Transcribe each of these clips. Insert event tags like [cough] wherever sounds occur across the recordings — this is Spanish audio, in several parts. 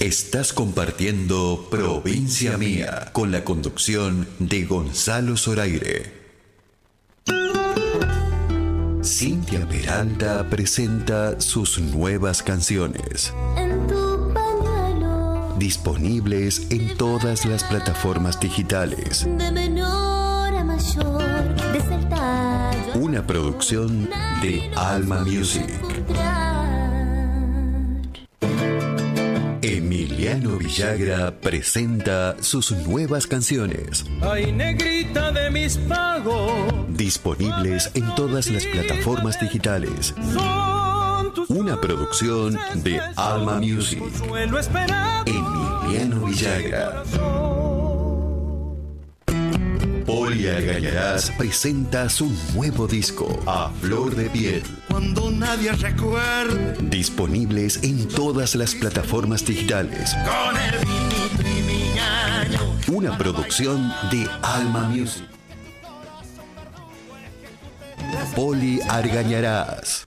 Estás compartiendo Provincia Mía con la conducción de Gonzalo Zoraire. Cintia Peralta presenta sus nuevas canciones. Disponibles en todas las plataformas digitales. Una producción de Alma Music. Emiliano Villagra presenta sus nuevas canciones. Ay, negrita de mis pagos. Disponibles en todas las plataformas digitales. Una producción de Alma Music. Emiliano Villagra. Poli Argañarás presenta su nuevo disco, A Flor de Piel. Cuando nadie recuerde. Disponibles en todas las plataformas digitales. Con el. Una producción de Alma Music. Poli Argañarás.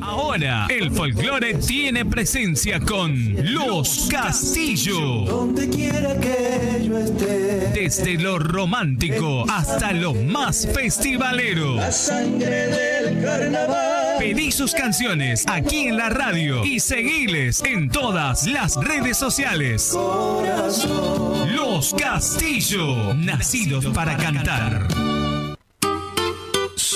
Ahora, el folclore tiene presencia con Los Castillo. donde quiera que yo esté. Desde lo romántico hasta lo más festivalero. La sangre del carnaval. Pedí sus canciones aquí en la radio y seguiles en todas las redes sociales. Corazón. Los Castillo, nacidos para cantar.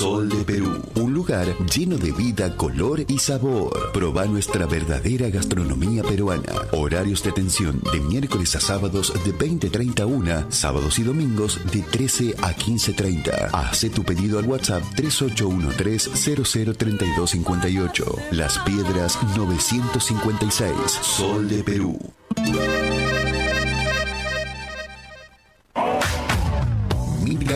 Sol de Perú, un lugar lleno de vida, color y sabor. Proba nuestra verdadera gastronomía peruana. Horarios de atención de miércoles a sábados de 20.30 a 1, sábados y domingos de 13 a 15.30. Hace tu pedido al WhatsApp 3813-003258. Las Piedras 956. Sol de Perú.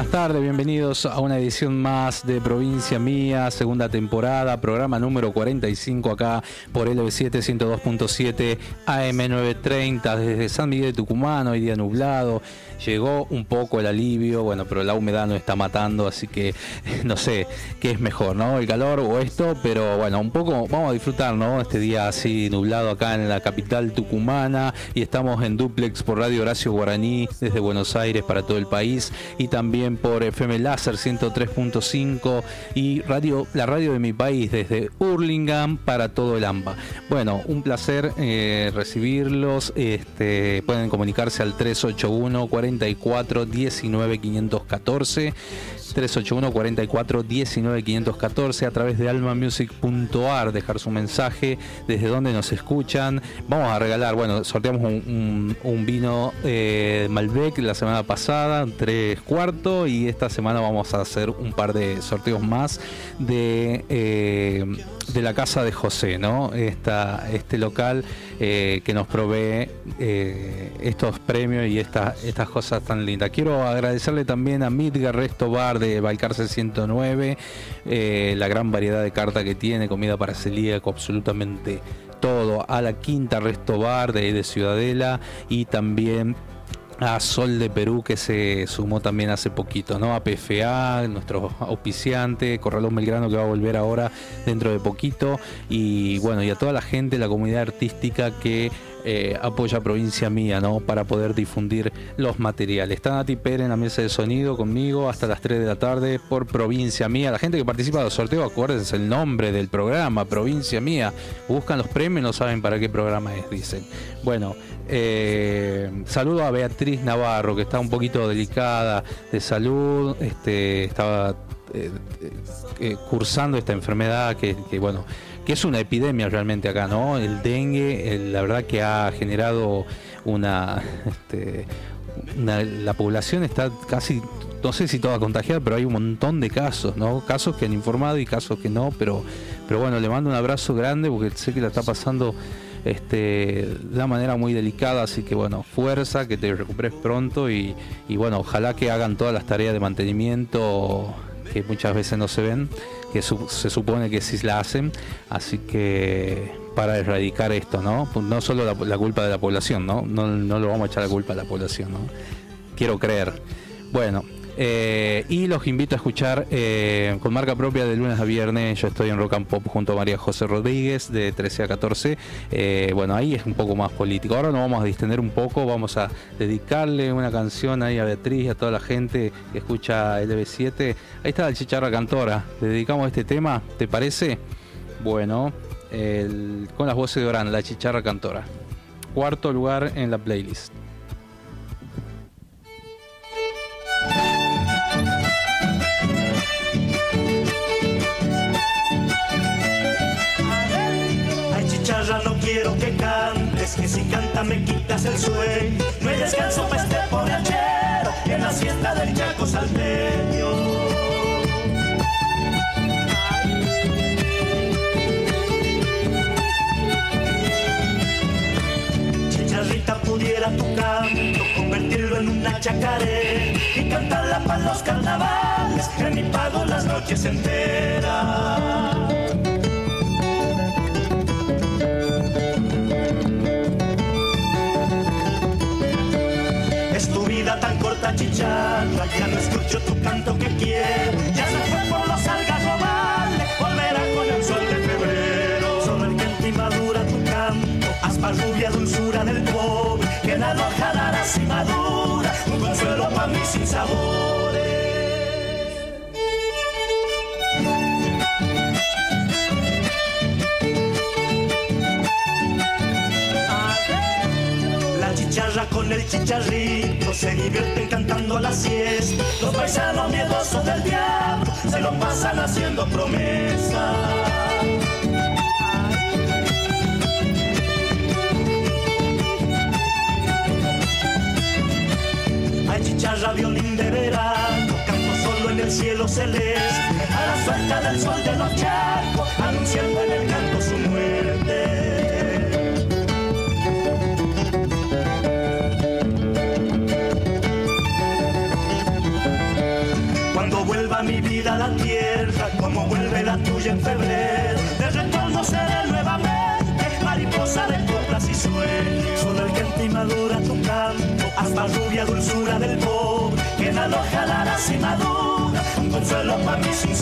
buenas tardes, bienvenidos a una edición más de Provincia Mía, segunda temporada, programa número 45 acá por LB7 102.7 AM930 desde San Miguel de Tucumán, hoy día nublado, llegó un poco el alivio, bueno, pero la humedad nos está matando, así que [laughs] no sé qué es mejor, ¿no? El calor o esto, pero bueno, un poco vamos a disfrutar, ¿no? Este día así nublado acá en la capital tucumana y estamos en duplex por Radio Horacio Guaraní desde Buenos Aires para todo el país y también por FM Láser 103.5 y radio la radio de mi país desde Hurlingham para todo el AMBA. Bueno, un placer eh, recibirlos. Este, pueden comunicarse al 381 40 44 19 514. 381 44 19 514 a través de almamusic.ar dejar su mensaje desde donde nos escuchan vamos a regalar bueno sorteamos un, vino eh, Malbec la semana pasada tres cuartos y esta semana vamos a hacer un par de sorteos más de eh, de la casa de José no Esta, este local eh, que nos provee eh, estos premios y estas estas cosas tan lindas. Quiero agradecerle también a Midgar Resto Bar de Balcarce 109, eh, la gran variedad de carta que tiene, comida para celíaco, absolutamente todo. A la Quinta Resto Bar de Ciudadela y también a Sol de Perú que se sumó también hace poquito, ¿no? A PFA, nuestro auspiciante, Corralón Belgrano que va a volver ahora dentro de poquito y bueno, y a toda la gente, la comunidad artística que eh, apoya Provincia Mía, ¿no? Para poder difundir los materiales. Está Nati Pérez en la mesa de sonido conmigo hasta las 3 de la tarde por Provincia Mía. La gente que participa de los sorteos, acuérdense el nombre del programa, Provincia Mía. Buscan los premios, no saben para qué programa es, dicen. Bueno, eh, saludo a Beatriz Navarro, que está un poquito delicada de salud, este, estaba eh, cursando esta enfermedad que, bueno, es una epidemia realmente acá, ¿no? El dengue, la verdad que ha generado una, [laughs] este, la población está casi no sé si toda contagiada, pero hay un montón de casos, ¿no? Casos que han informado y casos que no, pero, pero bueno, le mando un abrazo grande porque sé que la está pasando este, de una manera muy delicada, así que bueno, fuerza, que te recuperes pronto y, bueno, ojalá que hagan todas las tareas de mantenimiento que muchas veces no se ven, que se supone que sí la hacen, así que para erradicar esto, ¿no? Pues no solo la, culpa de la población, ¿no? ¿no? No lo vamos a echar la culpa a la población, ¿no? Quiero creer. Bueno, eh, y los invito a escuchar eh, con marca propia de lunes a viernes. Yo estoy en Rock and Pop junto a María José Rodríguez de 13 a 14. Eh, bueno, ahí es un poco más político. Ahora nos vamos a distender un poco. Vamos a dedicarle una canción ahí a Beatriz y a toda la gente que escucha LB7. Ahí está la chicharra cantora. Le dedicamos este tema, ¿te parece? Bueno, con las voces de Orán, la chicharra cantora. Cuarto lugar en la playlist. Si canta me quitas el sueño. No hay descanso para este borrachero, en la siesta del chaco salteño. Chicharrita pudiera tu canto, convertirlo en una chacaré y cantarla para los carnavales, que ni pago las noches enteras. Corta chicharra, ya no escucho tu canto que quiero, ya se fue por con el chicharrito se divierten cantando a la siesta. Los paisanos miedosos del diablo se lo pasan haciendo promesas. Hay chicharra, violín de verano, canto solo en el cielo celeste, a la suelta del sol de los charcos, anunciando en el canto como vuelve la tuya en febrero. De retorno seré nuevamente, mariposa de coplas y sueños. Solo el que madura tu canto, hasta rubia dulzura del pobre, que la loja la y madura, un consuelo para mí sin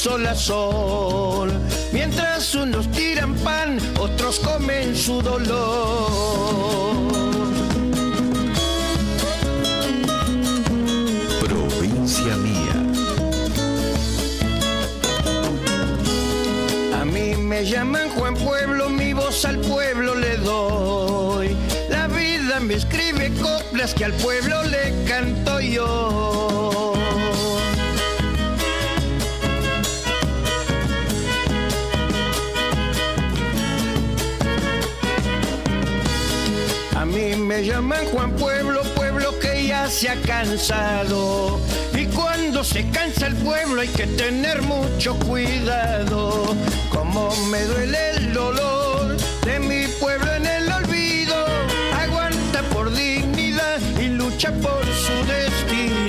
sol a sol. Mientras unos tiran pan, otros comen su dolor. Provincia mía. A mí me llaman Juan Pueblo, mi voz al pueblo le doy. La vida me escribe coplas que al pueblo le canto yo. Llaman Juan Pueblo, pueblo que ya se ha cansado. Y cuando se cansa el pueblo hay que tener mucho cuidado. Como me duele el dolor de mi pueblo en el olvido. Aguanta por dignidad y lucha por su destino.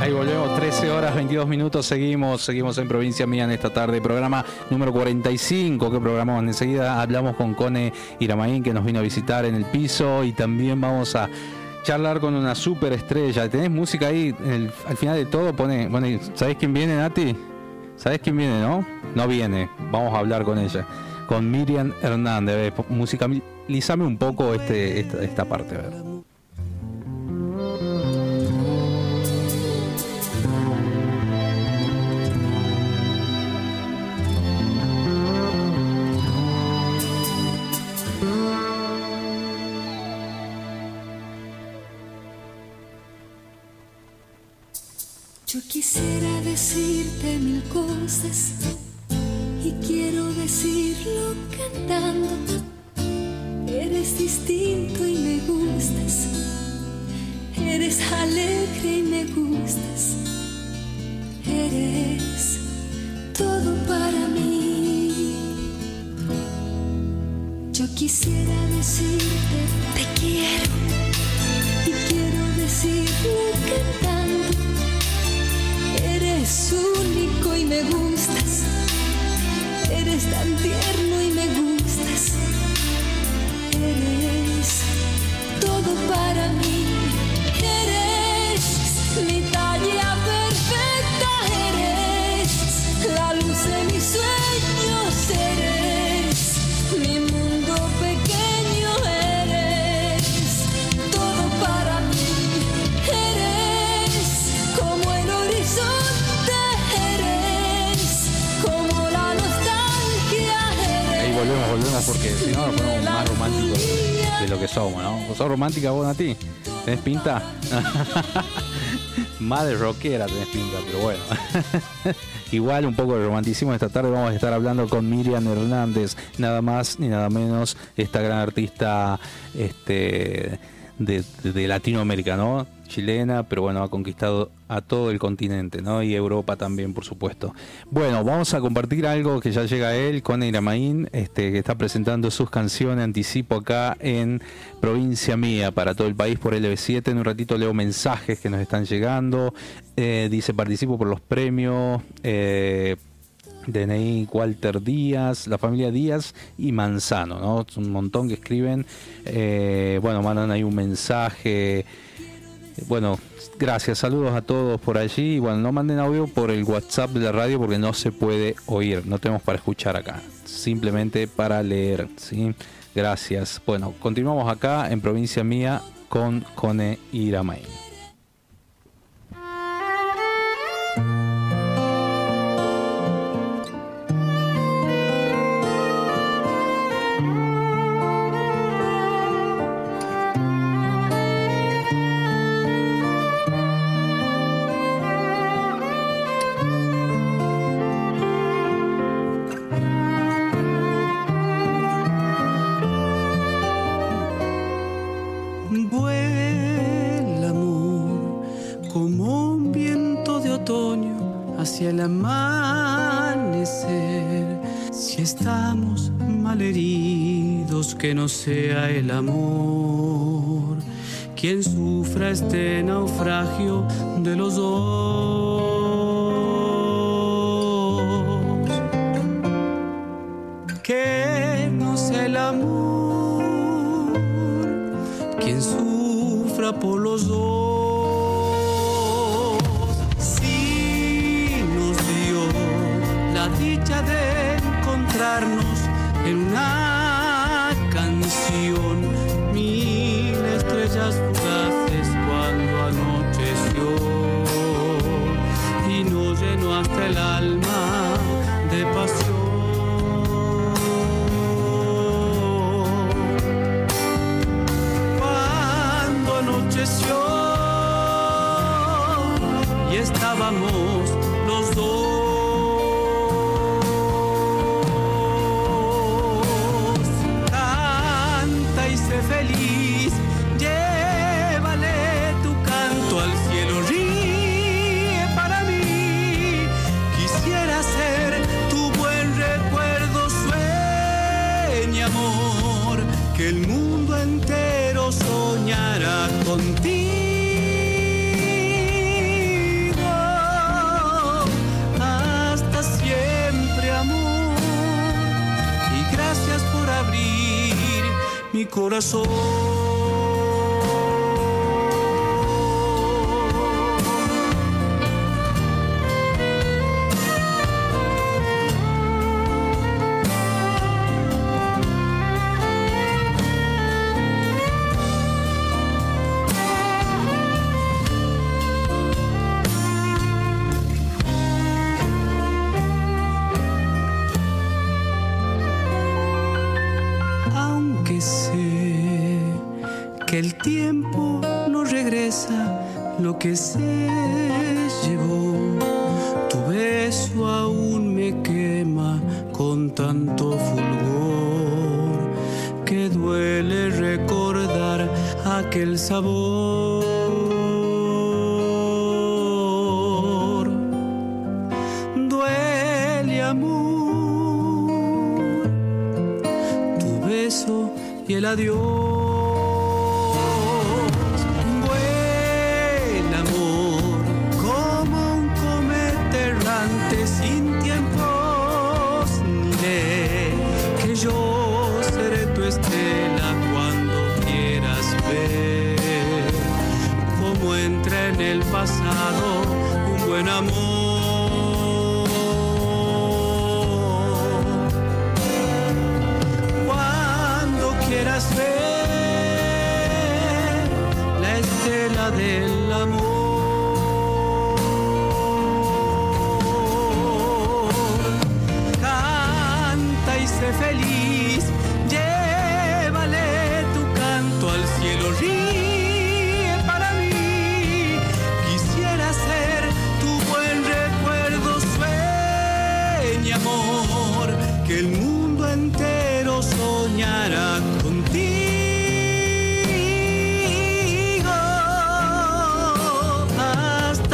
Ahí volvemos, 13 horas 22 minutos, seguimos, seguimos en Provincia Mía en esta tarde, programa número 45 que programamos. Enseguida. Hablamos con Cone Iramaín que nos vino a visitar en el piso y también vamos a charlar con una super estrella. ¿Tenés música ahí? al final de todo pone, bueno, ¿sabés quién viene, Nati? ¿Sabés quién viene, no? No viene, vamos a hablar con ella. Con Miriam Hernández. Musicalízame un poco este, esta, esta parte, a ver. Más de rockera tenés pinta, pero bueno. [laughs] Igual un poco de romanticismo esta tarde vamos a estar hablando con Miriam Hernández, nada más ni nada menos, esta gran artista este, de, de Latinoamérica, ¿no? Chilena, pero bueno, ha conquistado a todo el continente, ¿no? Y Europa también, por supuesto. Bueno, vamos a compartir algo que ya llega él con Iramaín, este, que está presentando sus canciones, anticipo acá en Provincia Mía, para todo el país por LB7. En un ratito leo mensajes que nos están llegando. Eh, dice, participo por los premios. Eh, Walter Díaz, la familia Díaz y Manzano, ¿no? Es un montón que escriben. Eh, bueno, mandan ahí un mensaje. Bueno, gracias, saludos a todos por allí. Bueno, no manden audio por el WhatsApp de la radio porque no se puede oír, no tenemos para escuchar acá, simplemente para leer, ¿sí? Gracias. Bueno, continuamos acá en provincia mía con Cone Iramay. Como un viento de otoño hacia el amanecer. Si estamos malheridos, que no sea el amor quien sufra este naufragio de los dos. Que no sea el amor quien sufra por los dos. De encontrarnos en una canción, mil estrellas fugaces cuando anocheció y nos llenó hasta el alma de pasión. cuando anocheció y estábamos los dos. So.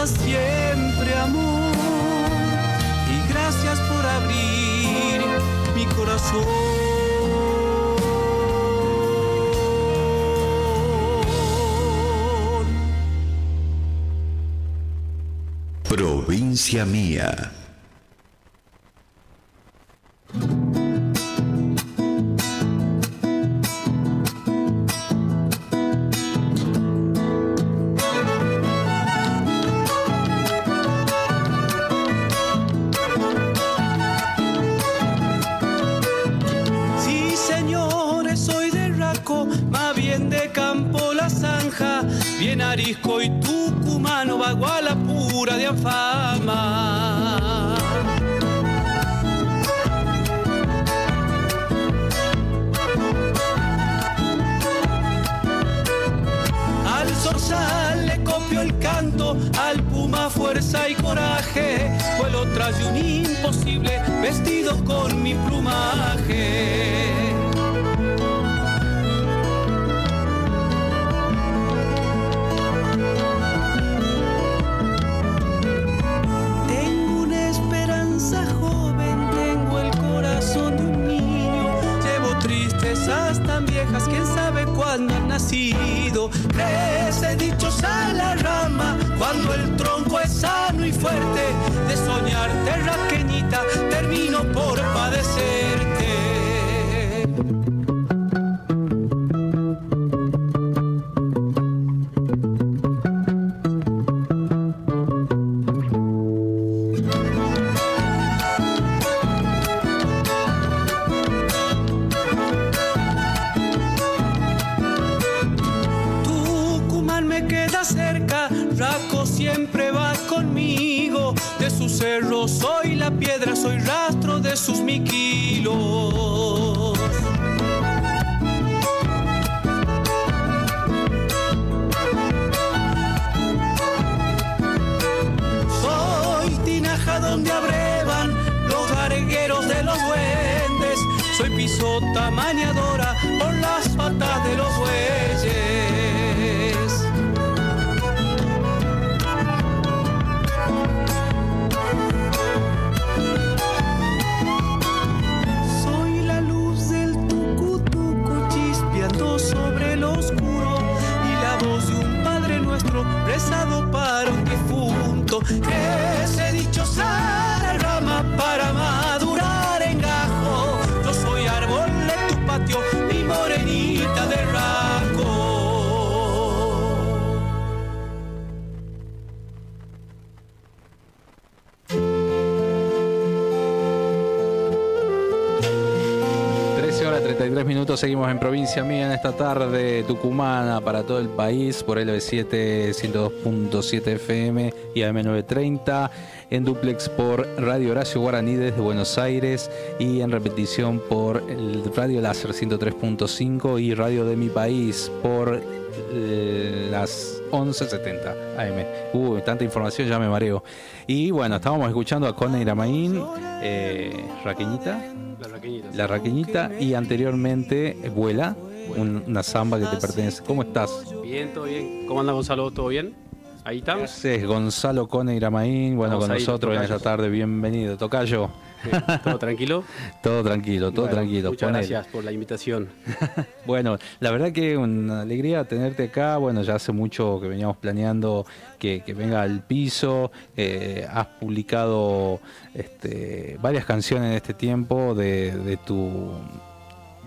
siempre amor. Y gracias por abrir mi corazón. Provincia Mía. En provincia mía en esta tarde tucumana para todo el país por LB7 102.7 FM y AM930 en duplex por Radio Horacio Guaraní desde Buenos Aires y en repetición por el Radio Láser 103.5 y Radio de mi país por eh, las 11.70 AM. Uh, tanta información, ya me mareo. Y bueno, estábamos escuchando a Cone Iramaín, eh, Raqueñita. La raqueñita. Y anteriormente Vuela, un- una samba que te pertenece. ¿Cómo estás? Bien, todo bien. ¿Cómo anda Gonzalo? ¿Todo bien? Ahí estamos. Es Gonzalo Cone Iramaín, bueno, Vamos con nosotros en esta tarde, bienvenido. Tocayo. ¿Todo tranquilo? [laughs] Todo tranquilo, todo Bueno, tranquilo. Muchas ponele. gracias por la invitación. [laughs] Bueno, la verdad que una alegría tenerte acá. Bueno, ya hace mucho que veníamos planeando que, que venga al piso. Eh, has publicado este, varias canciones en este tiempo de, de tu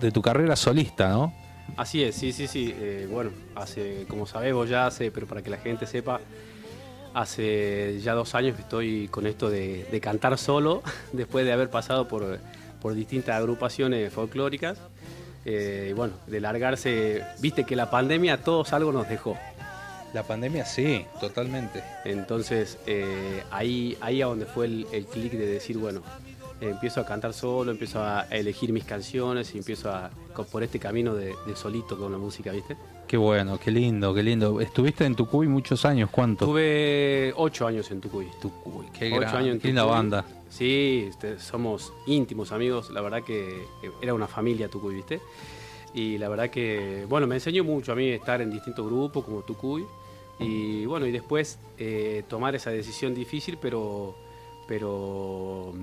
de tu carrera solista, ¿no? Así es, sí, sí, sí. Eh, bueno, hace, como sabemos ya hace, pero para que la gente sepa, hace ya dos años que estoy con esto de, de cantar solo, [laughs] después de haber pasado por, por distintas agrupaciones folclóricas. Eh, y bueno, de largarse, viste que la pandemia a todos algo nos dejó. La pandemia sí, totalmente. Entonces, eh, ahí, ahí a donde fue el, el clic de decir, bueno, empiezo a cantar solo, empiezo a elegir mis canciones y empiezo a por este camino de, de solito con la música, ¿viste? Qué bueno, qué lindo, qué lindo. Estuviste en Tucuy muchos años, ¿cuánto? Tuve ocho años en Tucuy. Tucuy, qué Ocho gran- años en qué linda banda. Sí, este, somos íntimos amigos, la verdad que que era una familia Tucuy, ¿viste? Y la verdad que, bueno, me enseñó mucho a mí estar en distintos grupos como Tucuy. Y bueno, y después eh, tomar esa decisión difícil, pero, pero,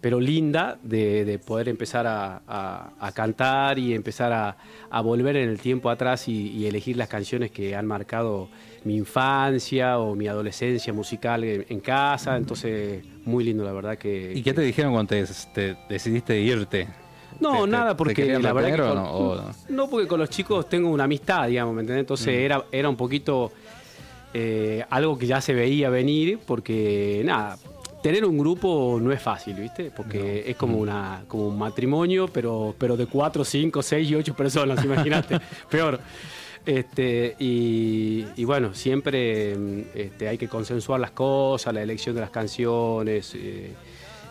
pero linda, de, de poder empezar a, a- a cantar y empezar a, a volver en el tiempo atrás y, y elegir las canciones que han marcado mi infancia o mi adolescencia musical en, en casa. Entonces, muy lindo, la verdad que... ¿Y qué te dijeron cuando te, te decidiste irte? No, ¿Te- te- nada, te porque querían la verdad que con- no? O- no, porque con los chicos tengo una amistad, digamos, ¿me entendés? Entonces Mm. era, era un poquito eh, algo que ya se veía venir, porque nada, tener un grupo no es fácil, ¿viste? Porque es como una como un matrimonio, pero, pero de cuatro, cinco, seis y ocho personas, [laughs] imagínate. Peor. Este, y, y bueno, siempre mm, este, hay que consensuar las cosas, la elección de las canciones. eh,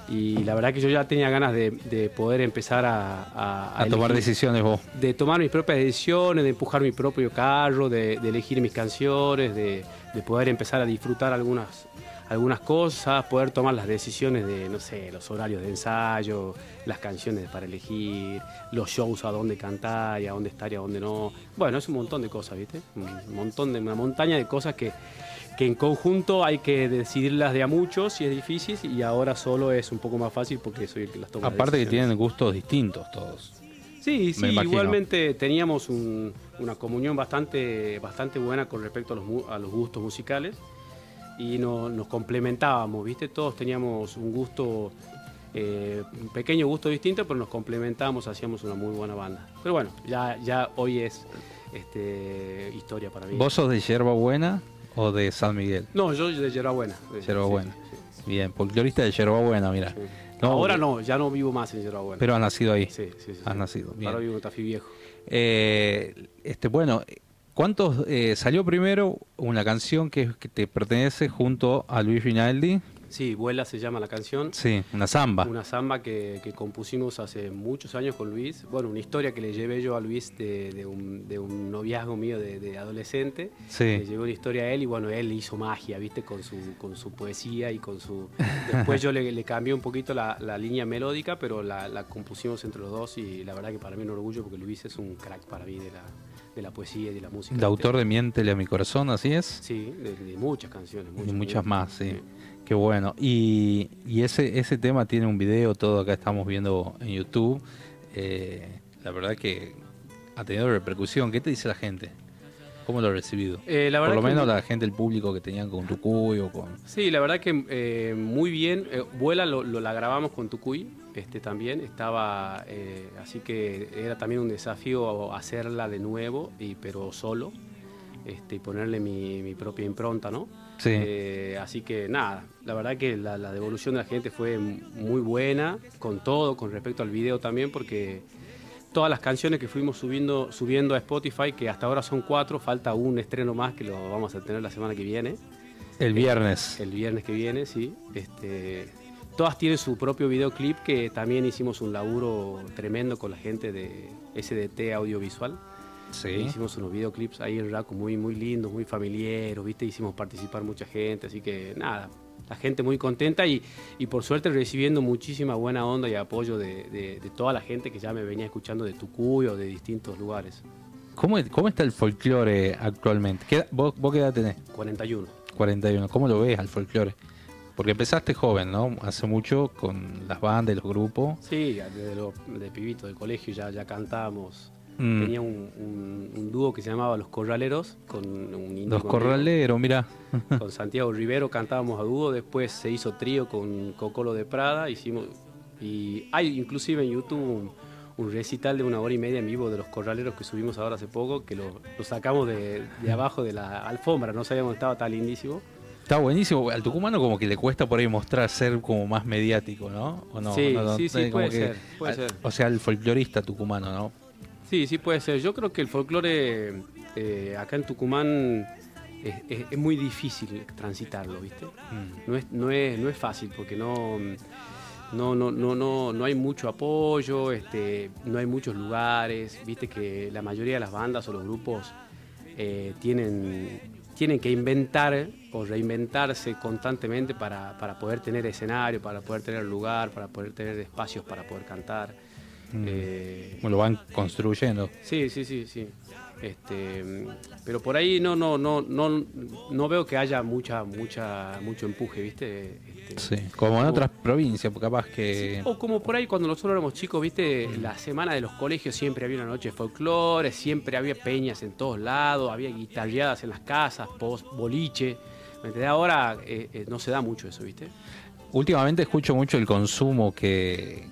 y la verdad que yo ya tenía ganas de, de poder empezar a, a- a tomar elegir- decisiones vos. de tomar mis propias decisiones, de empujar mi propio carro, de, de elegir mis canciones, de, de poder empezar a disfrutar algunas, algunas cosas, poder tomar las decisiones de, no sé, los horarios de ensayo, las canciones para elegir, los shows a dónde cantar y a dónde estar y a dónde no. Bueno, es un montón de cosas, ¿viste? Un montón de, una montaña de cosas que, que en conjunto hay que decidirlas de a muchos y es difícil y ahora solo es un poco más fácil porque soy el que las toma. Aparte que tienen gustos distintos todos. Sí, sí, igualmente teníamos un- una comunión bastante, bastante buena con respecto a los, a los gustos musicales y no- nos complementábamos, ¿viste? Todos teníamos un gusto, eh, un pequeño gusto distinto, pero nos complementábamos, hacíamos una muy buena banda. Pero bueno, ya, ya hoy es este, historia para mí. ¿Vos sos de Yerba Buena o de San Miguel? No, yo de Yerba Buena. de- Yerba sí, Buena. sí, Bien, folclorista de Yerba Buena, mira. No, Ahora no, ya no vivo más en Yerba Buena. Pero has nacido ahí. Sí, sí, sí. Has nacido, bien. Ahora vivo en Tafí Viejo. Eh, este, bueno, ¿cuántos eh, salió primero una canción que, que te pertenece junto a Luis Rinaldi? Sí, Vuela se llama la canción. Sí, una samba. Una samba que, que compusimos hace muchos años con Luis. Bueno, una historia que le llevé yo a Luis de, de un, de un noviazgo mío de, de adolescente. Sí. Le llegó una historia a él y bueno, él hizo magia, ¿viste? Con su, con su poesía y con su... [laughs] Después yo le, le cambié un poquito la, la línea melódica, pero la, la compusimos entre los dos y la verdad que para mí es un orgullo porque Luis es un crack para mí de la, de la poesía y de la música. El autor de Miéntele a mi corazón, ¿así es? Sí, de, de muchas canciones. Y muchas más, sí. Qué bueno. Y, y ese, ese tema tiene un video, todo acá estamos viendo en YouTube. Eh, la verdad que ha tenido repercusión. ¿Qué te dice la gente? ¿Cómo lo ha recibido? Eh, la Por lo que- menos la gente, el público que tenían con Tucuy o con... Sí, la verdad que eh, muy bien. Eh, Vuela lo, lo- la grabamos con Tucuy este, también. Estaba, eh, así que era también un desafío hacerla de nuevo, y, pero solo. Este, y ponerle mi, mi propia impronta, ¿no? Sí. Eh, así que nada, la verdad que la, la devolución de la gente fue muy buena, con todo, con respecto al video también, porque todas las canciones que fuimos subiendo, subiendo a Spotify, que hasta ahora son cuatro, falta un estreno más que lo vamos a tener la semana que viene. El viernes. El viernes que viene, sí. Este, todas tienen su propio videoclip que también hicimos un laburo tremendo con la gente de SDT Audiovisual. Sí. Hicimos unos videoclips ahí en Raco muy, muy lindos, muy familiares, ¿viste? Hicimos participar mucha gente, así que nada, la gente muy contenta y, y por suerte recibiendo muchísima buena onda y apoyo de, de- de toda la gente que ya me venía escuchando de Tucuy o de distintos lugares. ¿Cómo, cómo está el folclore actualmente? ¿Qué vos, ¿Vos qué edad tenés? 41. 41. ¿Cómo lo ves al folclore? Porque empezaste joven, ¿no? Hace mucho con las bandas y los grupos. Sí, desde lo, de pibito del colegio ya, ya cantábamos. Mm. Tenía un, un- un dúo que se llamaba Los Corraleros con un indio Los corraleros, mira. con Santiago Rivero cantábamos a dúo, después se hizo trío con Cocolo de Prada, hicimos y hay inclusive en YouTube un, un recital de una hora y media en vivo de los corraleros que subimos ahora hace poco, que lo, lo sacamos de, de abajo de la alfombra, no sabíamos que estaba tan lindísimo. Está buenísimo. Al tucumano como que le cuesta por ahí mostrar ser como más mediático, ¿no? ¿O no? Sí, No, no, sí, puede que- ser, puede a- ser. O sea, el folclorista tucumano, ¿no? Sí, sí puede ser. Yo creo que el folclore eh, acá en Tucumán es, es- es muy difícil transitarlo, ¿viste? Mm. No, es, no, es, no es fácil porque no, no, no, no, no, no hay mucho apoyo, este, no hay muchos lugares, viste que la mayoría de las bandas o los grupos eh, tienen, tienen que inventar o reinventarse constantemente para, para poder tener escenario, para poder tener lugar, para poder tener espacios para poder cantar. Mm. Eh, lo van construyendo. Sí, sí, sí, sí. Este, mm, pero por ahí no, no, no, no, no veo que haya mucha, mucha, mucho empuje, ¿viste? Este, Sí. Como en otras provincias, capaz que... O como por ahí cuando nosotros éramos chicos, ¿viste? La semana de los colegios siempre había una noche de folclore, siempre había peñas en todos lados, había guitarreadas en las casas, post, boliche. Ahora eh, eh, no se da mucho eso, ¿viste? Últimamente escucho mucho el consumo que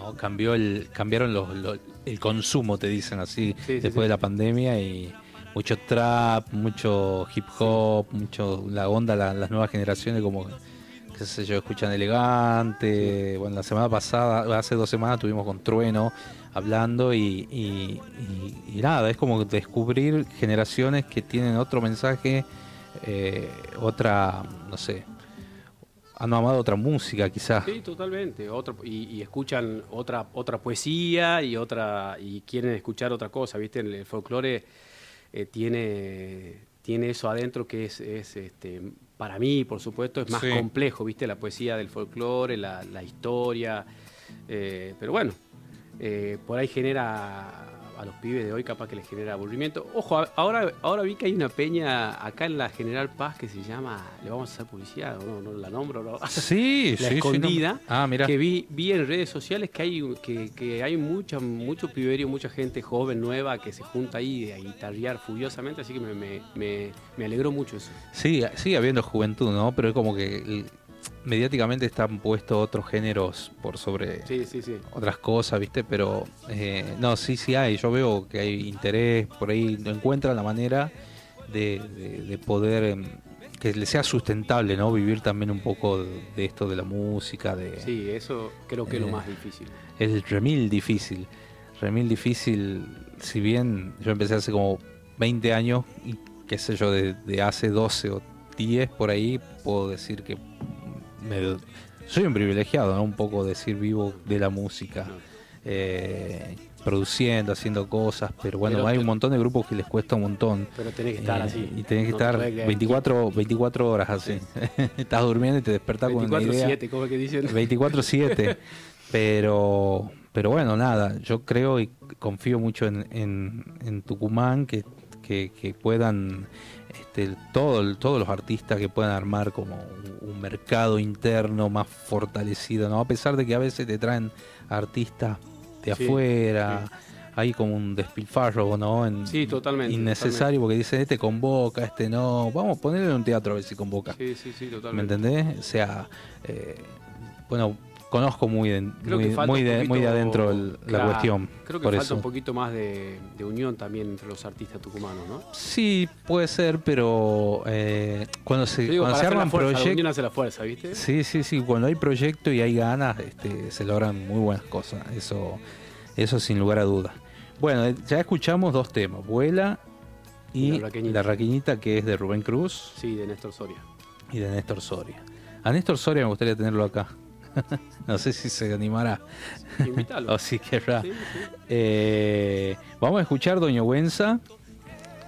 no cambió el cambiaron los, los- el consumo te dicen así Sí, sí, después sí. de la pandemia y mucho trap, mucho hip hop, mucho la onda la- las nuevas generaciones como qué sé yo escuchan elegante. Bueno, la semana pasada, hace dos semanas tuvimos con Trueno hablando y, y- y- y nada, es como descubrir generaciones que tienen otro mensaje, eh, otra, no sé, han amado otra música quizás. Sí, totalmente. Otro, y, y escuchan otra, otra poesía y otra y quieren escuchar otra cosa, ¿viste? El, folclore eh, tiene, tiene eso adentro que es, es, este, para mí, por supuesto, es más Sí. complejo, ¿viste? La poesía del folclore, la, la historia. eh, pero bueno, eh, por ahí genera a los pibes de hoy capaz que les genera aburrimiento. Ojo, ahora, ahora vi que hay una peña acá en la General Paz que se llama, le vamos a hacer publicidad, no, no la nombro, no. Sí, [laughs] la sí, sí, escondida, no- Ah, mira. que vi, vi en redes sociales que hay que, que hay mucha, mucho piberío, mucha gente joven, nueva, que se junta ahí a guitarrear furiosamente, así que me, me, me, me alegró mucho eso. Sí, sigue habiendo juventud, ¿no? Pero es como que mediáticamente están puestos otros géneros por sobre Sí, sí, sí. otras cosas, ¿viste? Pero eh, no, sí, sí hay. Yo veo que hay interés, por ahí encuentran la manera de, de- de poder em, que le sea sustentable, ¿no? Vivir también un poco de esto de la música, de Sí, eso creo que es lo Eh, más difícil. es remil difícil. Remil difícil, si bien yo empecé hace como 20 años, y qué sé yo, de, de hace 12 o 10 por ahí, puedo decir que me- soy un privilegiado, ¿no? Un poco decir vivo de la música. eh, produciendo, haciendo cosas, pero bueno, Pero hay te- un montón de grupos que les cuesta un montón. Pero tenés que estar Eh, así. Y tenés que No te estar quedar 24, 24 horas así. [laughs] Estás durmiendo y te despertás con una idea. 24-7, como que dicen. 24-7. [laughs] pero, pero bueno, nada, yo creo y confío mucho en, en, en Tucumán que, que, que puedan, este, todo, todos los artistas que puedan armar como un, mercado interno más fortalecido, ¿no? A pesar de que a veces te traen artistas de Sí, afuera. Hay como un despilfarro, ¿no? En- Sí, totalmente, Innecesario porque dicen, este convoca, este no. Vamos a ponerle en un teatro a ver si convoca. Sí, sí, sí, ¿Me totalmente. entendés? O sea, eh, bueno, conozco muy de, muy, muy de, poquito- muy de adentro el- la claro, cuestión. Creo que por falta eso. un poquito más de, de unión también entre los artistas tucumanos, ¿no? Sí, puede ser, pero eh, cuando se, digo, cuando se arman proyectos... hace la fuerza, ¿viste? Sí, sí, sí. Cuando hay proyecto y hay ganas, este, se logran muy buenas cosas. Eso, Eso sin lugar a dudas. Bueno, eh, ya escuchamos dos temas, Vuela y La Raqueñita. La Raqueñita, que es de Rubén Cruz Sí, de Néstor Soria. y de Néstor Soria. A Néstor Soria me gustaría tenerlo acá. [laughs] no sé si se animará. [laughs] O si querrá. Sí, sí. Eh, vamos a escuchar Doña Güenza,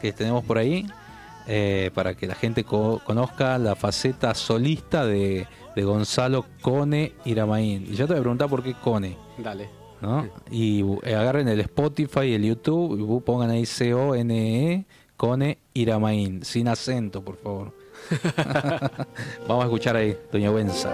que tenemos por ahí, eh, para que la gente co- conozca la faceta solista de, de Gonzalo Cone Iramaín. Y yo te voy a preguntar por qué Cone. Dale. ¿no? Y eh, agarren el Spotify y el YouTube y pongan ahí C-O-N-E Cone Iramaín, sin acento, por favor. [laughs] Vamos a escuchar ahí, Doña Güenza.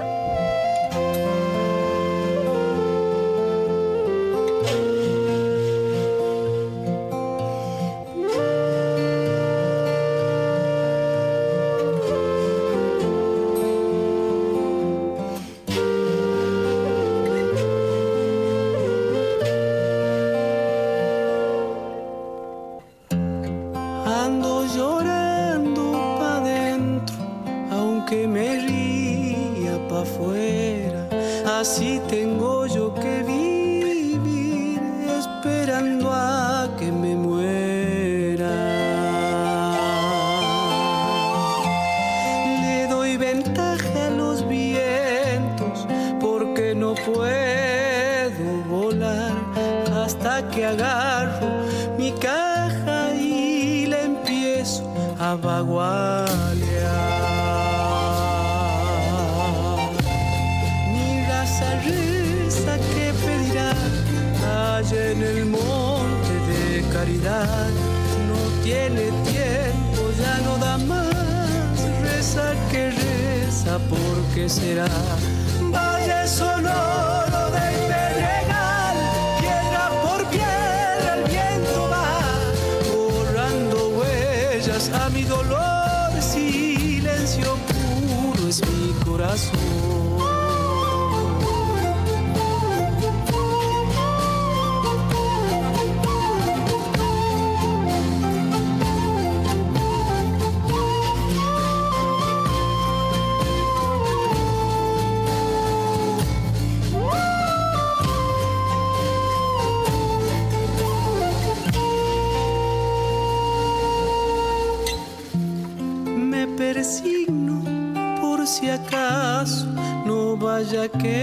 No tiene tiempo, ya no da más. Reza que reza, porque será? Valle sonoro del Pedregal, piedra por piedra el viento va, borrando huellas a mi dolor, silencio puro es mi corazón. Que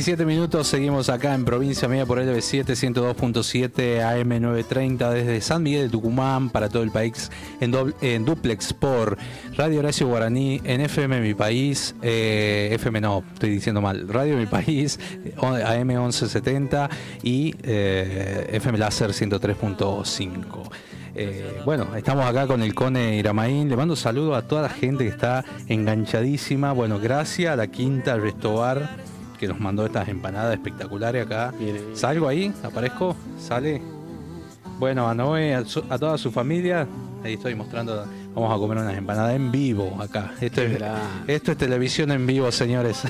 13 horas 47 minutos, seguimos acá en Provincia Media por LB7 102.7 AM930 desde San Miguel de Tucumán para todo el país en, doble- en duplex por Radio Horacio Guaraní en FM Mi País, eh, FM no, estoy diciendo mal, Radio Mi País eh, on- AM1170 y eh, FM Láser 103.5. Eh, bueno, estamos acá con el Cone Iramaín. Le mando saludos a toda la gente que está enganchadísima. Bueno, gracias a la Quinta Restobar que nos mandó estas empanadas espectaculares acá. ¿Salgo ahí? ¿Aparezco? ¿Sale? Bueno, a Noé, a, su- a toda su familia, ahí estoy mostrando. Vamos a comer unas empanadas en vivo acá. Esto es, esto es televisión en vivo, señores.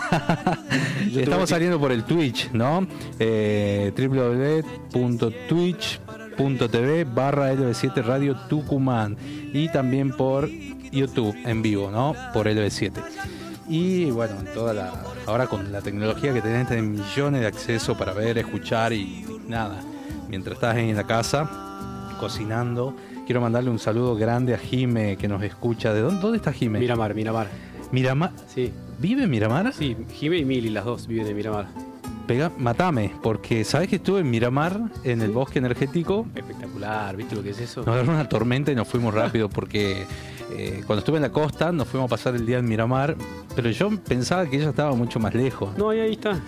[laughs] Estamos saliendo por el Twitch, ¿no? Eh, www.twitch.tv barra LB7 Radio Tucumán y también por YouTube en vivo, ¿no? Por LB7. Y bueno, toda la, ahora con la tecnología que tenés, tenés millones de acceso para ver, escuchar y nada. Mientras estás en la casa, cocinando, quiero mandarle un saludo grande a Jime que nos escucha. ¿De dónde, dónde está Jime? Miramar, Miramar. Miramar. Sí. ¿Vive en Miramar? Sí, Jime y Mili, las dos viven en Miramar. Pega, matame, porque sabes que estuve en Miramar, en el bosque energético. Espectacular, ¿viste lo que es eso? Nos agarró una tormenta y nos fuimos rápido porque eh, cuando estuve en la costa nos fuimos a pasar el día en Miramar, pero yo pensaba que ella estaba mucho más lejos. No, ahí, ahí está.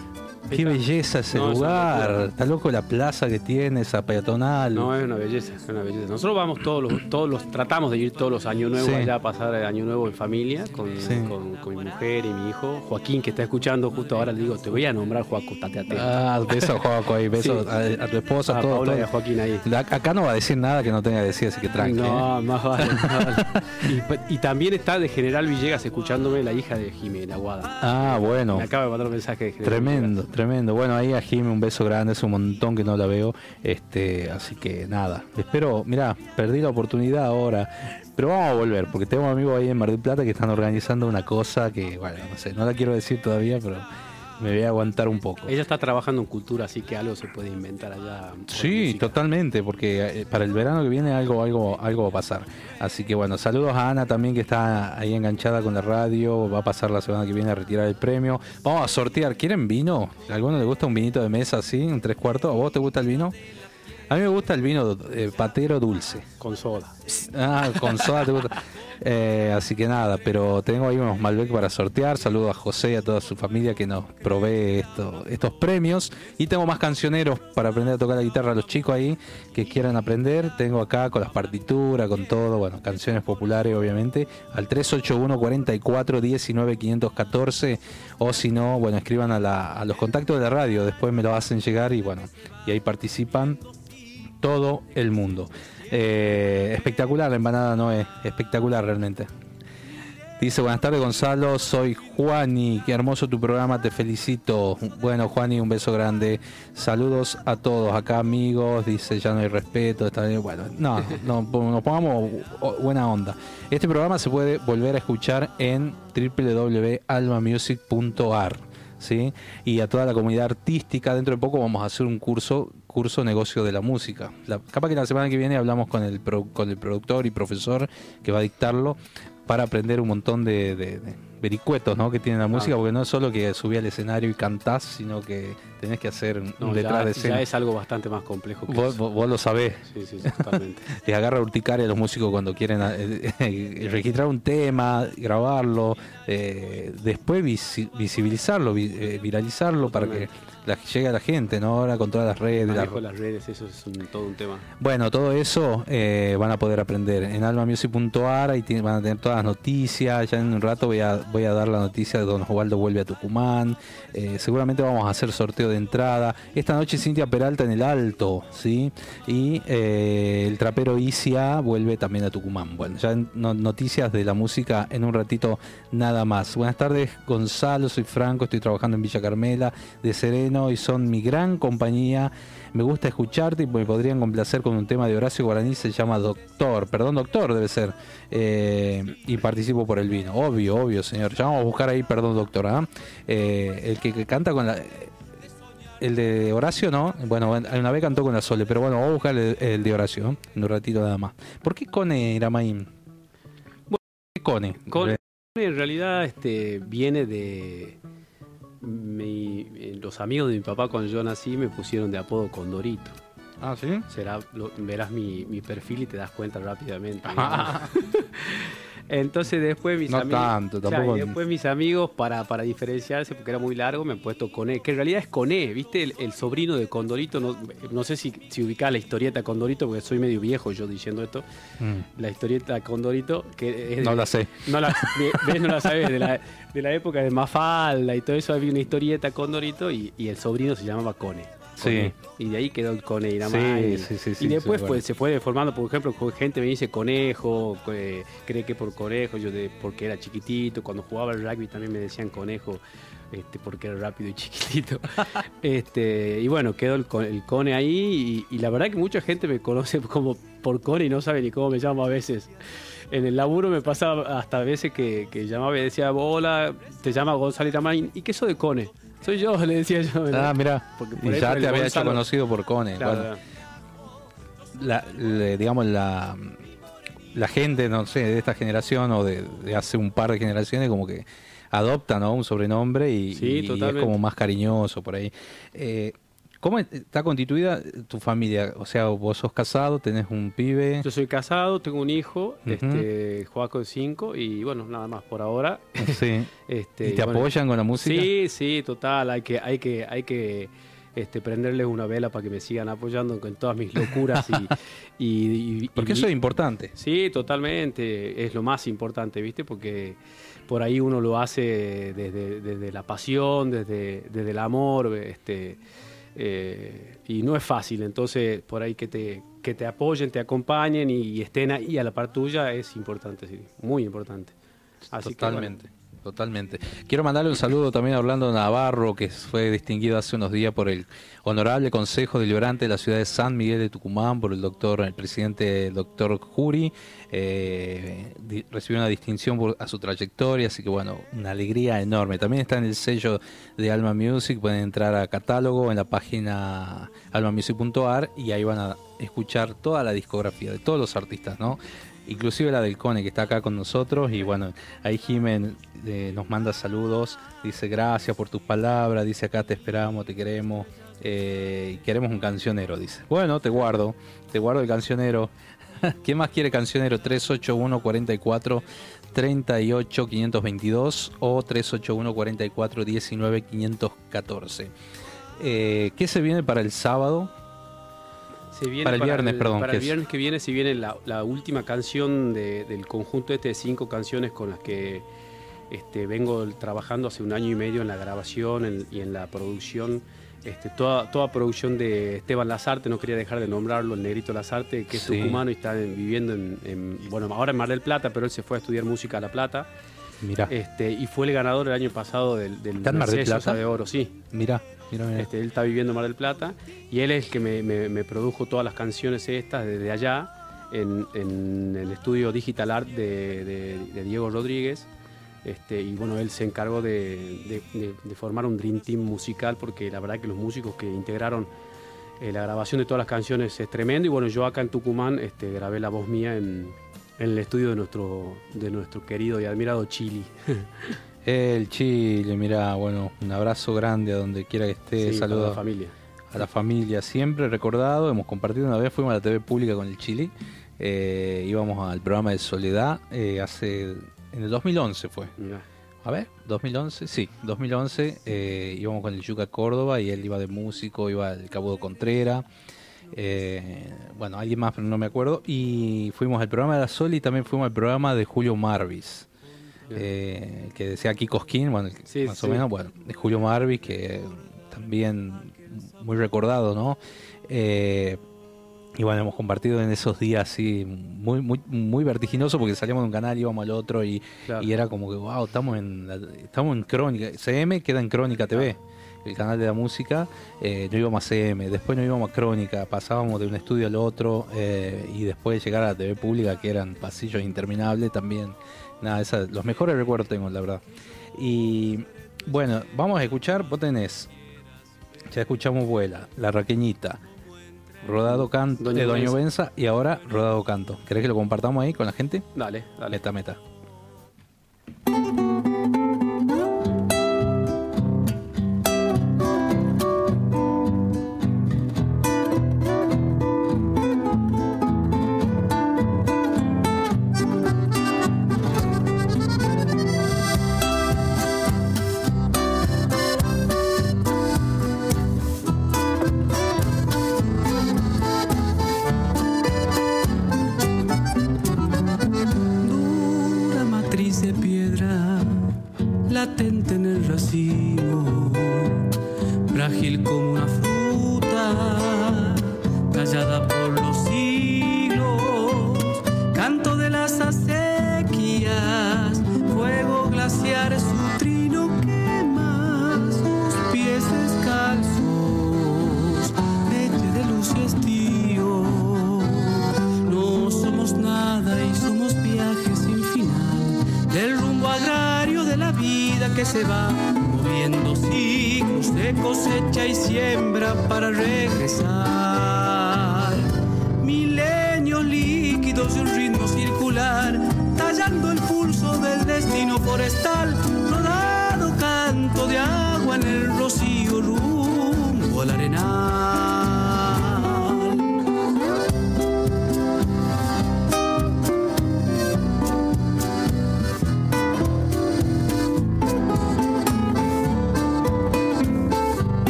Qué belleza ese No, lugar. Está loco la plaza que tiene, esa peatonal. No, es una belleza, es una belleza. Nosotros vamos todos los, todos los, tratamos de ir todos los años nuevos Sí. allá a pasar el año nuevo en familia con, Sí. con- con mi mujer y mi hijo. Joaquín, que está escuchando justo ahora, le digo, te voy a nombrar Joaco, estate atento. Ah, beso a Joaco ahí, beso Sí. a, a tu esposa, A todo. Paula todo. y a Joaquín ahí. La- Acá no va a decir nada que no tenga que decir, así que tranqui. No, ¿eh? más vale. [laughs] más vale. Y, y también está de General Villegas escuchándome la hija de Jimena Aguada. Ah, bueno. Me acaba de mandar un mensaje de General Tremendo, tremendo. Bueno, ahí a Jimmy un beso grande, hace un montón que no la veo. Este, así que nada. Espero, mira, perdí la oportunidad ahora. Pero vamos a volver, porque tengo amigos ahí en Mar del Plata que están organizando una cosa que, bueno, no sé, no la quiero decir todavía, pero me voy a aguantar un poco. Ella está trabajando en cultura, así que algo se puede inventar allá. Sí, totalmente, porque eh, para el verano que viene algo, algo, algo va a pasar. Así que bueno, saludos a Ana también que está ahí enganchada con la radio, va a pasar la semana que viene a retirar el premio. Vamos a sortear, ¿quieren vino? ¿A alguno le gusta un vinito de mesa así, un tres cuartos? ¿A vos te gusta el vino? A mí me gusta el vino eh, patero dulce. Con soda. Ah, con soda te gusta. Eh, así que nada, pero tengo ahí unos Malbec para sortear. Saludo a José y a toda su familia que nos provee esto- estos premios. Y tengo más cancioneros para aprender a tocar la guitarra a los chicos ahí que quieran aprender. Tengo acá con las partituras, con todo, bueno, canciones populares obviamente, al 381 44 19 514 o si no, bueno, escriban a, la- a los contactos de la radio, después me lo hacen llegar y bueno, y ahí participan todo el mundo. Eh, espectacular la empanada, no es espectacular realmente. Dice, buenas tardes Gonzalo, soy Juani, qué hermoso tu programa, te felicito. Bueno Juani, un beso grande. Saludos a todos, acá amigos, dice, ya no hay respeto. Está bien. Bueno, no, [laughs] no, nos pongamos buena onda. Este programa se puede volver a escuchar en www.almamusic.ar. ¿Sí? Y a toda la comunidad artística, dentro de poco vamos a hacer un curso, curso negocio de la música. La- capaz que la semana que viene hablamos con el, pro- con el productor y profesor que va a dictarlo para aprender un montón de, de- de vericuetos ¿no? que tiene la música, porque no es solo que subí al escenario y cantás, sino que tenés que hacer un No, detrás ya, de escena. ya es algo bastante más complejo que Vos, eso. vos- vos lo sabés. Sí, sí, totalmente. [laughs] Les agarra urticaria a los músicos cuando quieren eh, eh, registrar un tema, grabarlo, eh, después visi- visibilizarlo, vi- eh, viralizarlo para que la- llegue a la gente, ¿no? Ahora con todas las redes. la- las redes, eso es un- todo un tema. bueno, todo eso eh, van a poder aprender en almamusic.ar, ahí van a tener todas las noticias, ya en un rato voy a, voy a dar la noticia de Don Osvaldo vuelve a Tucumán, eh, seguramente vamos a hacer sorteo de entrada, esta noche Cintia Peralta en el Alto, ¿sí? Y eh, el trapero Isia vuelve también a Tucumán. Bueno, ya en- no- noticias de la música en un ratito nada más. Buenas tardes Gonzalo, soy Franco, estoy trabajando en Villa Carmela de Y son mi gran compañía. Me gusta escucharte y me podrían complacer con un tema de Horacio Guaraní, se llama Doctor, perdón, Doctor debe ser. Eh, y participo por el vino. Obvio, obvio, señor. Ya vamos a buscar ahí, perdón, doctor. ¿ah? Eh, el que, canta con la. El de Horacio no, bueno, una vez cantó con la Sole, pero bueno, vamos a buscar el, de Horacio, ¿eh? en un ratito nada más. ¿Por qué Cone Iramaín? ¿Por qué Cone? Con, en realidad este, viene de. Mi- eh, los amigos de mi papá cuando yo nací me pusieron de apodo Condorito. Ah, ¿sí? Será, lo- verás mi, mi perfil y te das cuenta rápidamente. [laughs] Entonces después mis No amigos. tanto, después mis amigos, para, para diferenciarse, porque era muy largo, me han puesto Coné, que en realidad es Coné, ¿viste? El, el sobrino de Condorito, no, no sé si, si ubicás la historieta Condorito, porque soy medio viejo yo diciendo esto. Mm. La historieta Condorito, que es No la sé. No la, no la sabes, de la, de la época de Mafalda y todo eso, había una historieta Condorito y, y el sobrino se llamaba Cone. Cone. Y de ahí quedó el Cone y nada Sí, más. sí, sí, sí, y después sí, pues, se fue formando, por ejemplo, gente me dice conejo, eh, cree que por conejo, yo de, porque era chiquitito, cuando jugaba el rugby también me decían conejo, este, porque era rápido y chiquitito. [laughs] este, y bueno, quedó el, el cone ahí y, y la verdad que mucha gente me conoce [laughs] como por cone y no sabe ni cómo me llamo a veces. En el laburo me pasaba hasta a veces que, que llamaba y decía, hola, te llama Gonzalo Iramán, ¿y qué eso de cone? Soy yo, le decía yo. Ah, mira. Y ya te había hecho conocido por Cone. Claro, Bueno, la, le- digamos, la, la gente, no sé, de esta generación o de, de hace un par de generaciones, como que adopta ¿no? un sobrenombre y, Sí, y es como más cariñoso por ahí. Eh, ¿Cómo está constituida tu familia? O sea, vos sos casado, tenés un pibe. Yo soy casado, tengo un hijo, Ujú. este, Joaco de 5 y bueno, nada más por ahora. [laughs] Sí. [laughs] Este, ¿Y te apoyan con la música? Sí, sí, total, hay que, hay que, hay que este, prenderles una vela para que me sigan apoyando con todas mis locuras y, [laughs] y- y- Porque eso es importante. Sí, totalmente, es lo más importante, ¿viste? Porque por ahí uno lo hace desde, desde la pasión, desde, desde el amor, este, eh, y no es fácil, entonces por ahí que te, que te apoyen, te acompañen y, estén ahí a la par tuya es importante, sí, muy importante. Así Totalmente. Totalmente. Quiero mandarle un saludo también a Orlando Navarro, que fue distinguido hace unos días por el Honorable Consejo Deliberante de la ciudad de San Miguel de Tucumán, por el doctor, el presidente doctor Jury. Eh, recibió una distinción por, a su trayectoria, así que bueno, una alegría enorme. También está en el sello de Alma Music, pueden entrar a catálogo en la página almamusic.ar y ahí van a escuchar toda la discografía de todos los artistas, ¿no? Inclusive la del Cone que está acá con nosotros y bueno, ahí Jimen eh, nos manda saludos, dice gracias por tus palabras, dice acá te esperamos, te queremos eh, queremos un cancionero, dice. Bueno, te guardo, te guardo el cancionero. [laughs] ¿Quién más quiere cancionero? 381 44 38 522 o 381 44 19 514. Eh, ¿Qué se viene para el sábado? Se viene Para el viernes, perdón, Para el es- viernes que viene se viene la, la última canción de- del conjunto este de cinco canciones con las que este, vengo trabajando hace un año y medio en la grabación en- y en la producción. Este, toda, toda producción de Esteban Lazarte, no quería dejar de nombrarlo, el negrito Lazarte, que es Sí. tucumano y está en- viviendo en, en- bueno, ahora en Mar del Plata, pero él se fue a estudiar música a La Plata. Mira, Este, y fue el ganador el año pasado del, del ¿Está en Mar del Plata? de Oro, sí. mira, Este, él está viviendo en Mar del Plata y él es el que me, produjo todas las canciones estas desde allá en, en el estudio Digital Art de, Diego Rodríguez. Este, y bueno, él se encargó de- de formar un Dream Team musical porque la verdad que los músicos que integraron eh, la grabación de todas las canciones es tremendo. Y bueno, yo acá en Tucumán este, grabé la voz mía en, en el estudio de nuestro, de nuestro querido y admirado Chili. [laughs] El Chile, mira, bueno, un abrazo grande a donde quiera que esté, Sí, saludos la familia. a la familia, siempre recordado, hemos compartido una vez, fuimos a la TV pública con el Chile, eh, íbamos al programa de Soledad, eh, hace, en el 2011 fue, Mirá. a ver, 2011, sí, 2011, eh, íbamos con el Yuca Córdoba y él iba de músico, iba el Cabudo Contrera, eh, bueno, alguien más, pero no me acuerdo, y fuimos al programa de la Sol y también fuimos al programa de Julio Marvis. Eh, que decía Kiko Skin, bueno, Sí, más o menos, bueno, de Julio Marvis, que también muy recordado, ¿no? Eh, y bueno, hemos compartido en esos días así muy, muy, muy vertiginoso porque salíamos de un canal, íbamos al otro y, Claro. y era como que, wow, estamos en, la- estamos en Crónica. CM queda en Crónica TV, el canal de la música. eh, no íbamos a CM, después no íbamos a Crónica, pasábamos de un estudio al otro eh, y después de llegar a la TV pública, que eran pasillos interminables también. Nada, esa- los mejores recuerdos tengo, la verdad. Y bueno, vamos a escuchar, vos tenés, ya escuchamos Vuela, La Raqueñita, Rodado Canto, Doña de Benza. Benza y ahora Rodado Canto. ¿Querés que lo compartamos ahí con la gente? Dale, dale. Meta, meta.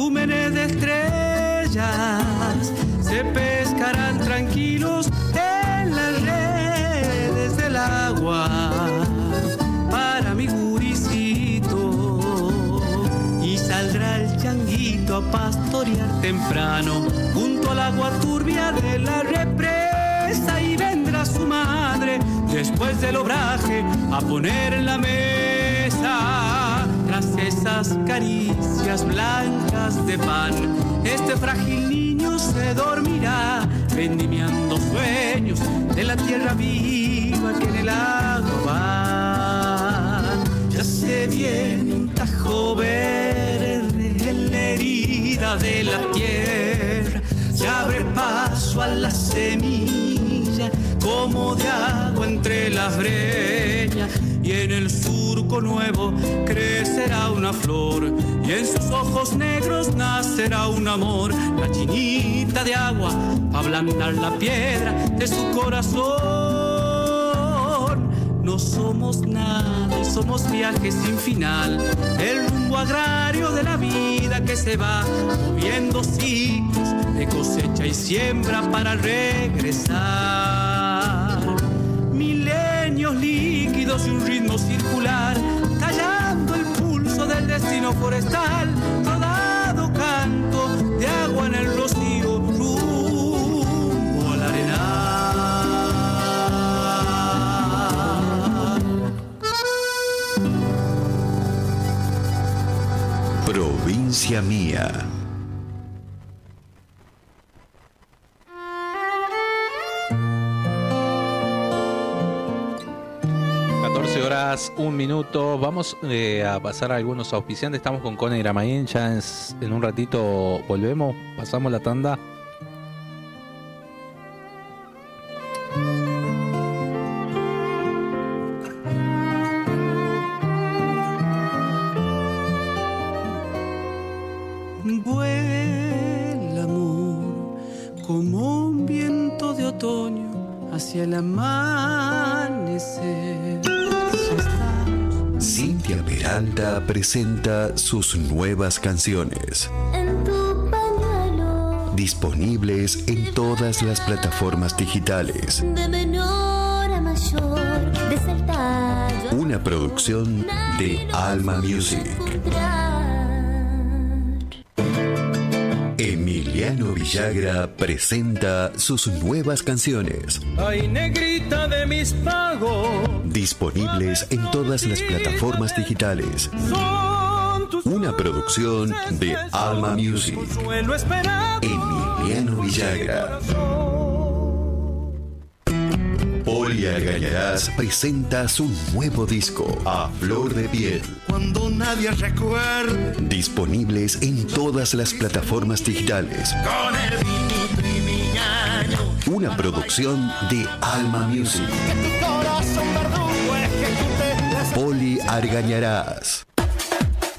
Cardúmenes de estrellas, se pescarán tranquilos en las redes del agua. Para mi guricito y saldrá el changuito a pastorear temprano junto al agua turbia de la represa y vendrá su madre después del obraje a poner en la mesa esas caricias blancas de pan este frágil niño se dormirá vendimiando sueños de la tierra viva que en el agua va ya se viene un tajo verde en la herida de la tierra. Se abre paso a la semilla como de agua entre las breñas. Y en el nuevo crecerá una flor. Y en sus ojos negros nacerá un amor. La chinita de agua pa' ablandar la piedra de su corazón. No somos nada y somos viajes sin final. El rumbo agrario de la vida que se va moviendo ciclos de cosecha y siembra para regresar. Milenios líquidos y un ritmo forestal. Rodado canto de agua en el rocío, rumbo al arenal. Provincia mía. Un minuto. Vamos eh, a pasar a algunos auspiciantes. Estamos con Cone Gramaín. Ya en un ratito volvemos. Pasamos la tanda. Presenta sus nuevas canciones. Disponibles en todas las plataformas digitales. Una producción de Alma Music. Villagra presenta sus nuevas canciones. Ay, negrita de mis pagos, Disponibles en todas las plataformas digitales. Una producción de Alma Music. Emiliano Villagra. Poli Argañarás presenta su nuevo disco, A Flor de Piel. Cuando nadie recuerde Disponibles en todas las plataformas digitales. con el. Una producción de Alma Music. Poli Argañarás.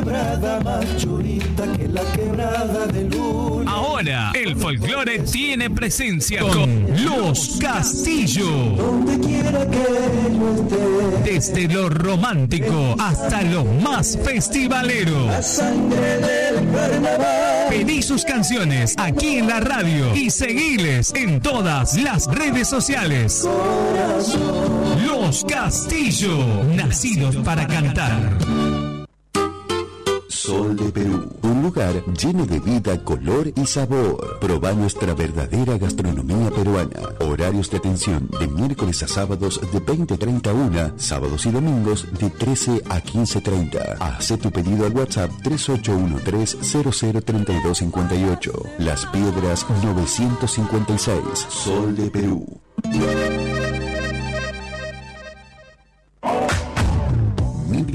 Quebrada más churita que la quebrada de luna. Ahora, el folclore tiene presencia con Los Castillo. Donde quiera que yo esté. Desde lo romántico hasta lo más festivalero. La sangre del carnaval. Pedí sus canciones aquí en la radio y seguiles en todas las redes sociales. Los Castillo, nacidos para cantar. Sol de Perú, un lugar lleno de vida, color y sabor. Proba nuestra verdadera gastronomía peruana. Horarios de atención de miércoles a sábados de 20.30 a 1, sábados y domingos de 13 a 15.30. Haz tu pedido al WhatsApp 3813-003258. Las Piedras 956. Sol de Perú.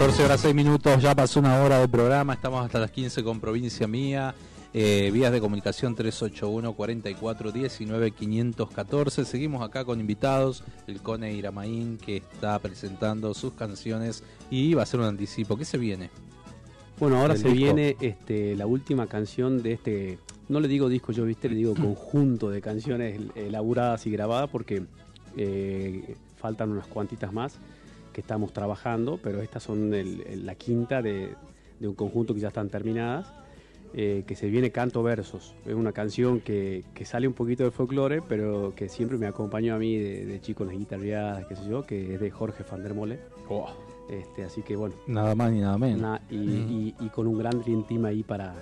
14 horas 6 minutos, ya pasó una hora de programa, estamos hasta las 15 con Provincia Mía. Eh, vías de comunicación 381 44 19 514. Seguimos acá con invitados, el Cone Iramaín que está presentando sus canciones y va a ser un anticipo. ¿Qué se viene? Bueno, ahora se disco. viene este, la última canción de este, no le digo disco yo, viste, le digo [clears throat] conjunto de canciones eh, elaboradas y grabadas porque eh, faltan unas cuantitas más que estamos trabajando, pero estas son el- el- la quinta de, de un conjunto que ya están terminadas, eh, que se viene Canto Versos. Es una canción que, que sale un poquito del folclore, pero que siempre me acompañó a mí de, de chico en las guitarreadas, qué sé yo, que es de Jorge van der Mole. Este, así que bueno, Nada más ni nada menos. Na- y, y- y con un gran dream team ahí para,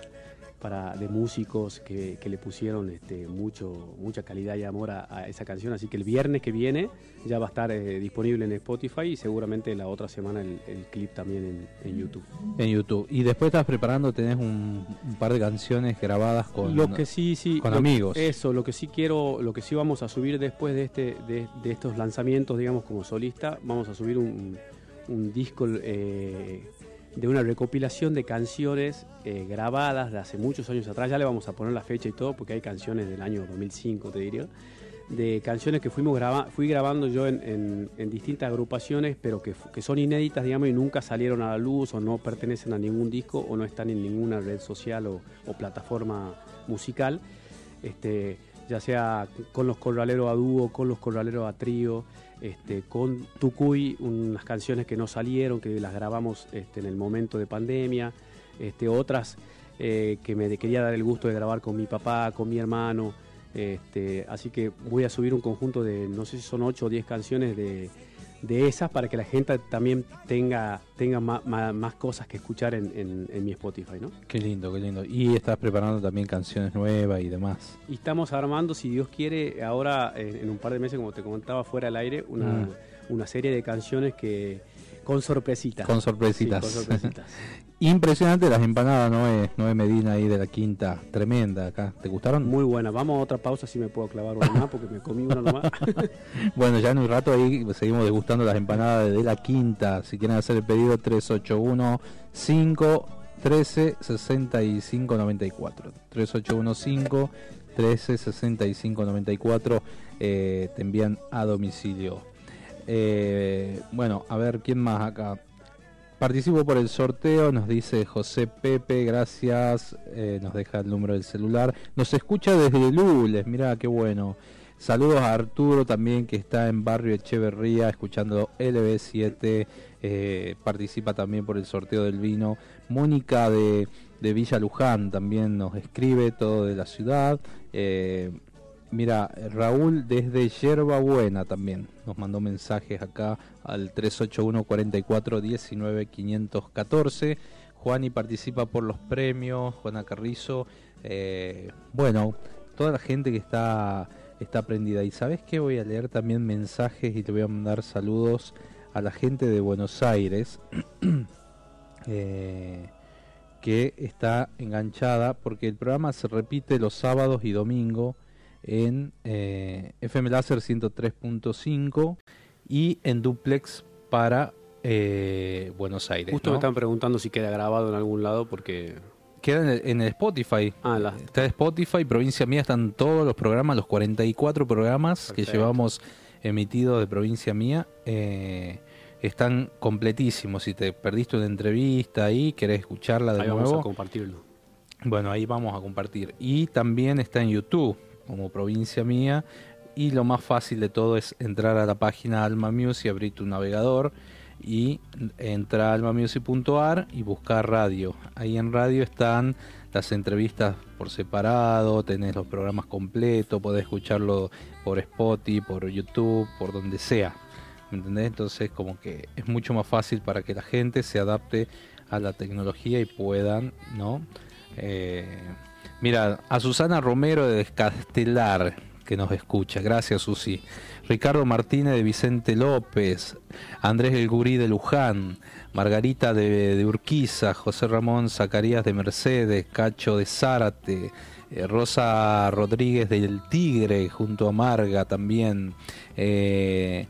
para de músicos que, que le pusieron este, mucho, mucha calidad y amor a, a esa canción. Así que el viernes que viene ya va a estar eh, disponible en Spotify y seguramente la otra semana el, el clip también en, en YouTube. En YouTube. Y después estás preparando, tenés un, un par de canciones grabadas con, lo que sí, sí, con lo- amigos. Eso, lo que sí quiero, lo que sí vamos a subir después de este, de, de estos lanzamientos, digamos, como solista, vamos a subir un, un disco eh, de una recopilación de canciones eh, grabadas de hace muchos años atrás. Ya le vamos a poner la fecha y todo, porque hay canciones del año 2005, te diría. De canciones que fuimos graba fui grabando yo en, en- distintas agrupaciones, pero que, que son inéditas, digamos, y nunca salieron a la luz o no pertenecen a ningún disco o no están en ninguna red social o, o plataforma musical. Este, ya sea con los corraleros a dúo, con los corraleros a trío, este, con Tucuy, unas canciones que no salieron, que las grabamos este, en el momento de pandemia, este, otras eh, que me quería dar el gusto de grabar con mi papá, con mi hermano. Este, así que voy a subir un conjunto de, no sé si son 8 o 10 canciones de, de esas para que la gente también tenga, tenga ma- ma- más, cosas que escuchar en, en- en mi Spotify, ¿no? Qué lindo, qué lindo. Y estás preparando también canciones nuevas y demás. Y estamos armando, si Dios quiere, ahora en, en un par de meses, como te comentaba, fuera del aire, una, Mm. una serie de canciones que, Con sorpresitas. Con sorpresitas. Sí, con sorpresitas. [laughs] Impresionante las empanadas, Noé, Noé Medina ahí de la quinta. Tremenda acá. ¿Te gustaron? Muy buena. Vamos a otra pausa si me puedo clavar una más porque me comí una nomás. [laughs] bueno, ya en un rato ahí seguimos degustando las empanadas de la quinta. Si quieren hacer el pedido 381 5 13 65 94. 3815 13 65 94 eh, te envían a domicilio. Eh, bueno, a ver quién más acá. Participo por el sorteo, nos dice José Pepe, gracias, eh, nos deja el número del celular. Nos escucha desde Lules, mira qué bueno. Saludos a Arturo también que está en Barrio Echeverría escuchando LB7, eh, participa también por el sorteo del vino. Mónica de, de Villa Luján también nos escribe, todo de la ciudad. Eh, Mira, Raúl desde Yerba Buena también nos mandó mensajes acá al 381 44 19 514. Juani participa por los premios, Juana Carrizo. Eh, bueno, toda la gente que está, está prendida. Y sabes que voy a leer también mensajes y te voy a mandar saludos a la gente de Buenos Aires. [clears throat] eh, que está enganchada porque el programa se repite los sábados y domingos en eh, FM Láser 103.5 y en duplex para eh, Buenos Aires. Justo ¿no? me están preguntando si queda grabado en algún lado porque... Queda en el, en el Spotify. Ah, la- Está en Spotify, Provincia Mía, están todos los programas, los 44 programas que llevamos emitidos de Provincia Mía. eh, están completísimos. Si te perdiste una entrevista ahí, querés escucharla de ahí nuevo. vamos a compartirlo. Bueno, ahí vamos a compartir. Y también está en YouTube, como provincia mía. Y lo más fácil de todo es entrar a la página Alma Music, abrir tu navegador y entrar a almamusic.ar y buscar radio. Ahí en radio están las entrevistas por separado, tenés los programas completos, podés escucharlo por Spotify, por YouTube, por donde sea. ¿Me entendés? Entonces como que es mucho más fácil para que la gente se adapte a la tecnología y puedan, ¿no? Eh, mira, a Susana Romero de Descastelar, que nos escucha. Gracias, Susi. Ricardo Martínez de Vicente López. Andrés El Gurí de Luján. Margarita de, de Urquiza. José Ramón Zacarías de Mercedes. Cacho de Zárate. eh, Rosa Rodríguez del Tigre, junto a Marga también. Eh,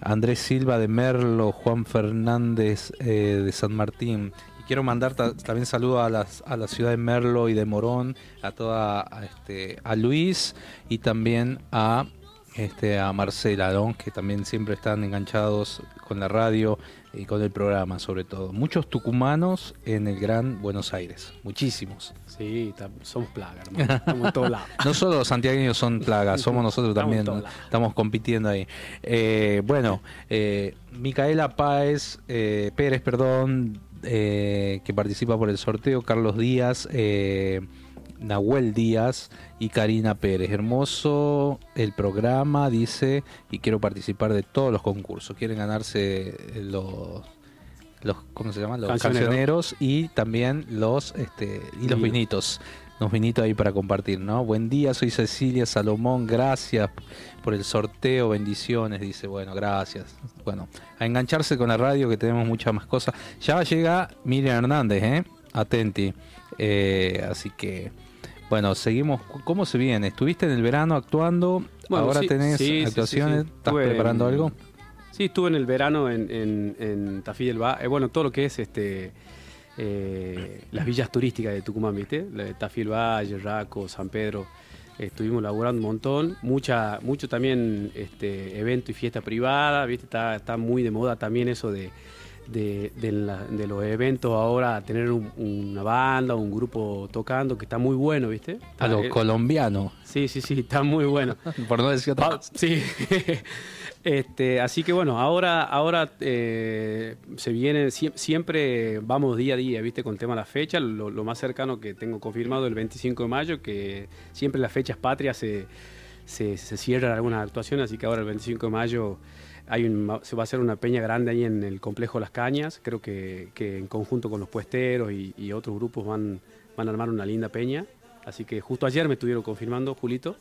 Andrés Silva de Merlo, Juan Fernández eh, de San Martín. Quiero mandar ta- también saludos a, las, a la ciudad de Merlo y de Morón, a toda a, este, a Luis y también a este a Marcela, ¿no? que también siempre están enganchados con la radio y con el programa sobre todo. Muchos tucumanos en el Gran Buenos Aires, muchísimos. Sí, somos plaga, hermano. Estamos en todos lados. [laughs] No solo los santiagueños son plagas, somos nosotros también, estamos compitiendo ahí. Eh, bueno, eh, Micaela Páez, eh, Pérez, perdón, eh, que participa por el sorteo, Carlos Díaz, eh, Nahuel Díaz y Karina Pérez. Hermoso el programa, dice, y quiero participar de todos los concursos. Quieren ganarse eh, los... Los, ¿Cómo se llaman? Los Cancionero. cancioneros y también los este y los vinitos unos vinitos ahí para compartir, ¿no? Buen día, soy Cecilia Salomón, gracias por el sorteo, bendiciones, dice, bueno, gracias. Bueno, a engancharse con la radio que tenemos muchas más cosas. Ya llega Miriam Hernández, ¿eh? Atenti. Eh, así que, bueno, seguimos. ¿Cómo se viene? ¿Estuviste en el verano actuando? Bueno, ¿Ahora sí, tenés sí, actuaciones? sí. ¿Estás preparando algo? Sí, estuve en el verano en, en, en Tafí del Valle. Eh, bueno, todo lo que es este eh, las villas turísticas de Tucumán, ¿viste? La de Tafí del Valle, Raco, San Pedro. Estuvimos laburando un montón. Mucha, mucho también este, evento y fiesta privada, ¿viste? Está, está muy de moda también eso de, de, de la- de los eventos ahora, tener un- una banda, un grupo tocando, que está muy bueno, ¿viste? A lo eh, colombiano, Sí, sí, sí, está muy bueno. [laughs] por no decir otra Ah, sí. [laughs] este, así que bueno, ahora, ahora eh, se viene, sie- siempre vamos día a día, ¿viste? Con el tema de la fecha. Lo, más cercano que tengo confirmado el 25 de mayo, que siempre las fechas patrias se, se, se cierran algunas actuaciones, así que ahora el 25 de mayo hay un- se va a hacer una peña grande ahí en el complejo Las Cañas. Creo que, que en conjunto con los puesteros y, y otros grupos van, van a armar una linda peña. Así que justo ayer me estuvieron confirmando, Julito.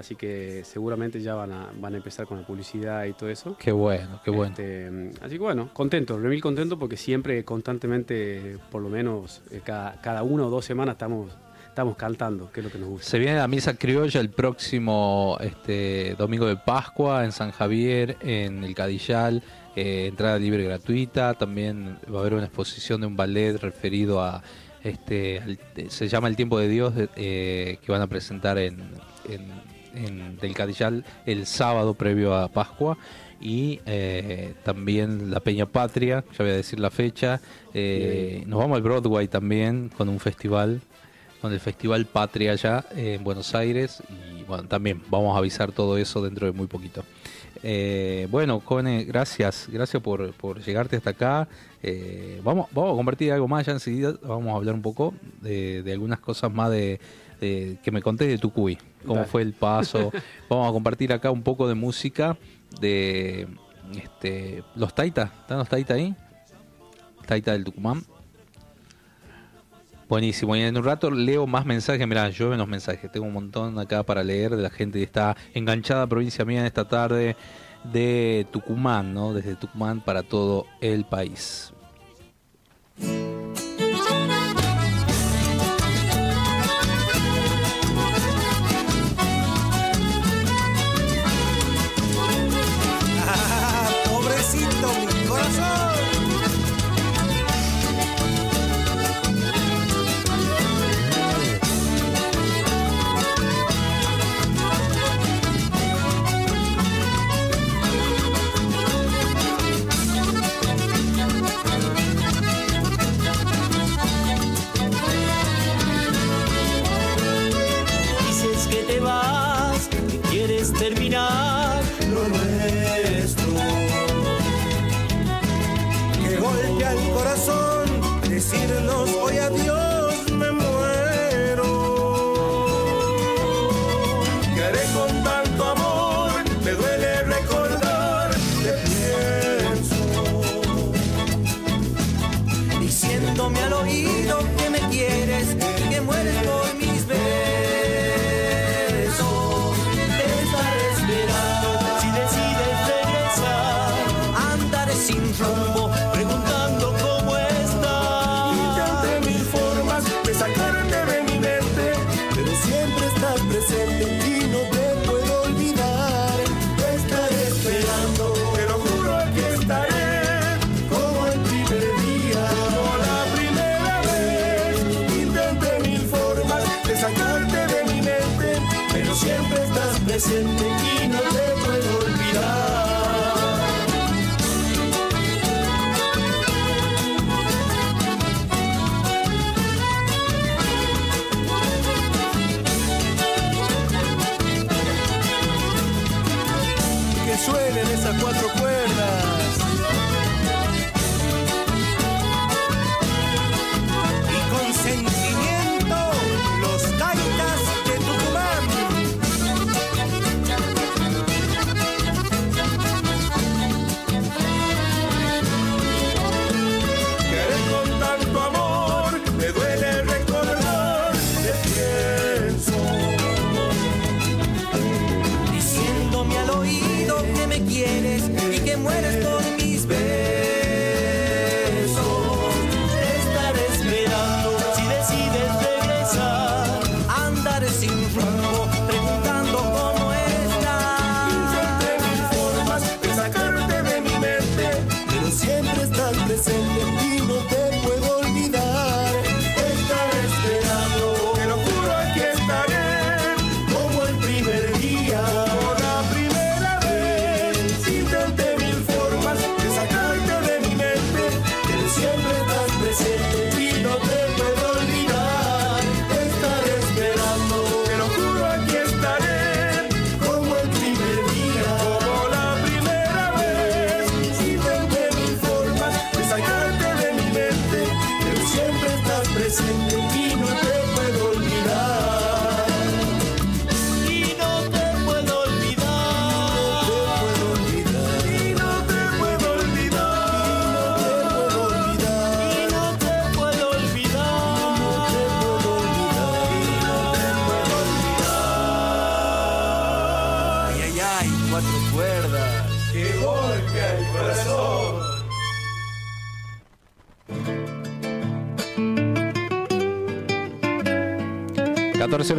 Así que seguramente ya van a, van a empezar con la publicidad y todo eso. Qué bueno, qué bueno. Este, así que bueno, contento, remil contento porque siempre, constantemente, por lo menos eh, cada, cada una o dos semanas estamos, estamos cantando, que es lo que nos gusta. Se viene la misa criolla el próximo este, domingo de Pascua en San Javier, en el Cadillal, eh, entrada libre gratuita. También va a haber una exposición de un ballet referido a, este, al- se llama El Tiempo de Dios, eh, que van a presentar en, en- en del Cadillal el sábado previo a Pascua. Y eh, también la Peña Patria, ya voy a decir la fecha. Eh, nos vamos al Broadway también con un festival con el Festival Patria allá en Buenos Aires y bueno, también vamos a avisar todo eso dentro de muy poquito. Eh, bueno, Cone, gracias, gracias por, por llegarte hasta acá. Eh, vamos, vamos a compartir algo más ya enseguida, vamos a hablar un poco de, de algunas cosas más de, de- que me contés de Tucuy, cómo Dale. fue el paso. [laughs] vamos a compartir acá un poco de música de este, los Taita, ¿están los Taita ahí? Taita del Tucumán. Buenísimo, y en un rato leo más mensajes, mirá, llueven los mensajes, tengo un montón acá para leer de la gente que está enganchada provincia mía en esta tarde de Tucumán, ¿no? Desde Tucumán para todo el país.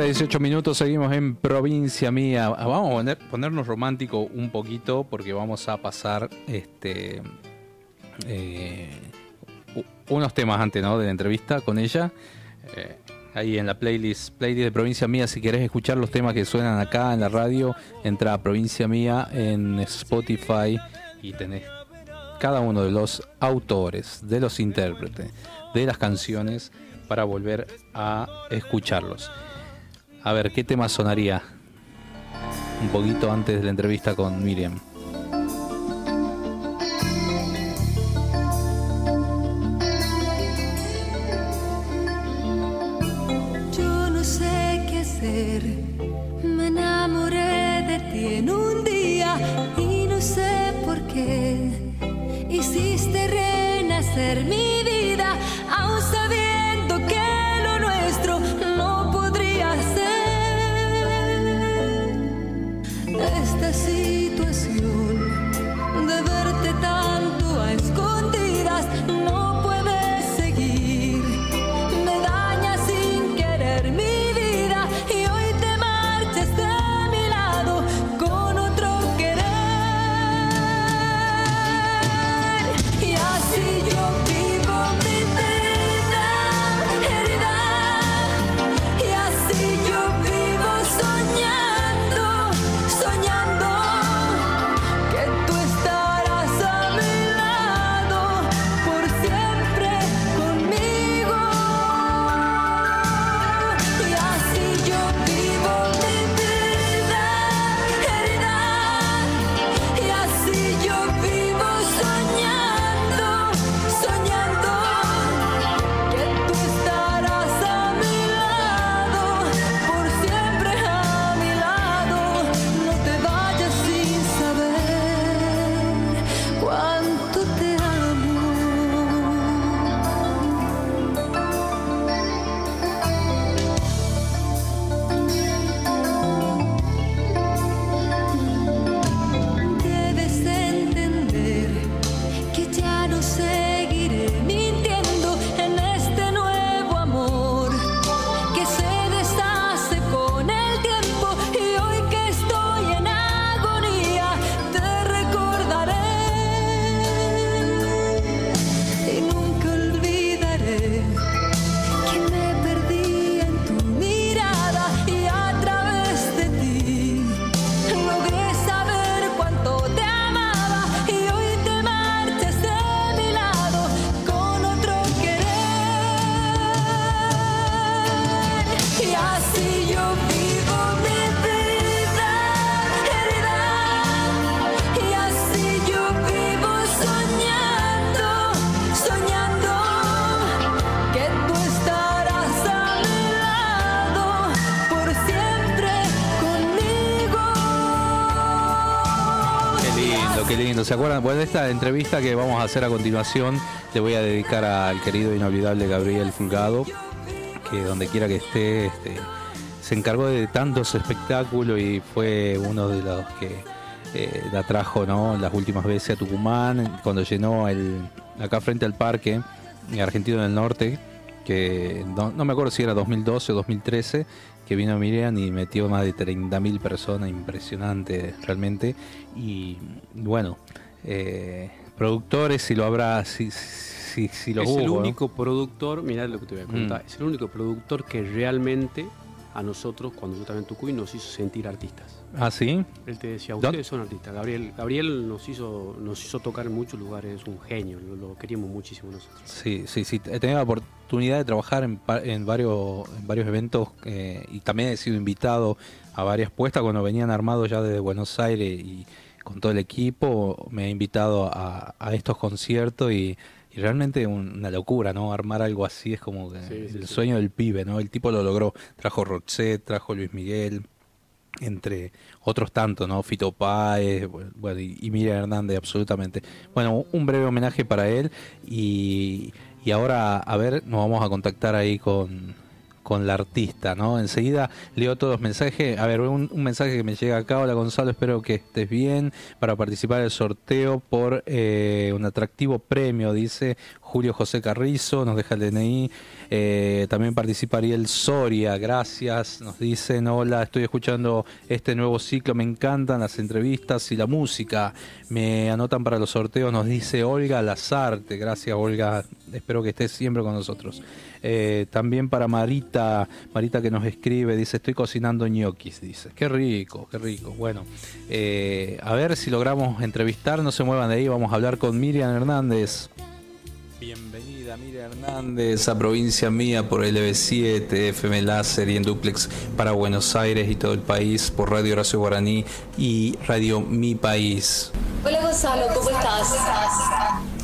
14 horas 18 minutos, seguimos en provincia mía. Ah, Vamos a poner- ponernos romántico un poquito porque vamos a pasar este eh, unos temas antes ¿no? de la entrevista con ella. Eh, ahí en la playlist, playlist de Provincia Mía, si querés escuchar los temas que suenan acá en la radio, entra a Provincia Mía en Spotify y tenés cada uno de los autores, de los intérpretes, de las canciones para volver a escucharlos. A ver, ¿qué tema sonaría? Un poquito antes de la entrevista con Miriam. Entrevista que vamos a hacer a continuación le voy a dedicar al querido inolvidable Gabriel Fulgado, que donde quiera que esté, este, se encargó de tantos espectáculos y fue uno de los que eh, la trajo ¿no? las últimas veces a Tucumán, cuando llenó el acá frente al parque Argentino del Norte, que no, no me acuerdo si era 2012 o 2013, que vino Miriam y metió más de 30.000 personas, impresionante realmente. Y bueno, eh, productores, si lo habrá, si, si, si lo es hubo, el ¿no? único productor, mirá lo que te voy a contar, Mm. es el único productor que realmente a nosotros, cuando yo estaba en Tucuy, nos hizo sentir artistas. Ah, sí. Él te decía, ustedes son artistas. Gabriel, Gabriel nos hizo, nos hizo tocar en muchos lugares, es un genio, lo, lo queríamos muchísimo nosotros. Sí, sí, sí. He tenido la oportunidad de trabajar en, en varios, en varios eventos eh, y también he sido invitado a varias puestas cuando venían armados ya desde Buenos Aires y con todo el equipo. Me he invitado a, a estos conciertos y, y realmente un- una locura, ¿no? Armar algo así es como que Sí, sí, el sí. sueño del pibe, ¿no? El tipo lo logró. Trajo Roxette, trajo Luis Miguel, entre otros tantos, ¿no? Fito Páez, bueno, y, y Miriam Hernández, absolutamente. Bueno, un breve homenaje para él y, y ahora, a ver, nos vamos a contactar ahí con, con la artista, ¿no? Enseguida leo todos los mensajes. A ver, un, un mensaje que me llega acá. Hola Gonzalo, espero que estés bien para participar del sorteo por eh, un atractivo premio, dice Julio José Carrizo nos deja el DNI. Eh, también participa Ariel Soria, gracias. Nos dicen, hola, estoy escuchando este nuevo ciclo, me encantan las entrevistas y la música. Me anotan para los sorteos, nos dice Olga Lazarte. Gracias Olga, espero que estés siempre con nosotros. Eh, también para Marita, Marita que nos escribe, dice, estoy cocinando ñoquis, dice. Qué rico, qué rico. Bueno, eh, a ver si logramos entrevistar, no se muevan de ahí, vamos a hablar con Miriam Hernández. Bienvenida Miriam Hernández a Provincia Mía por LB7, FM Láser y en Duplex para Buenos Aires y todo el país por Radio Horacio Guaraní y Radio Mi País. Hola Gonzalo, ¿cómo estás?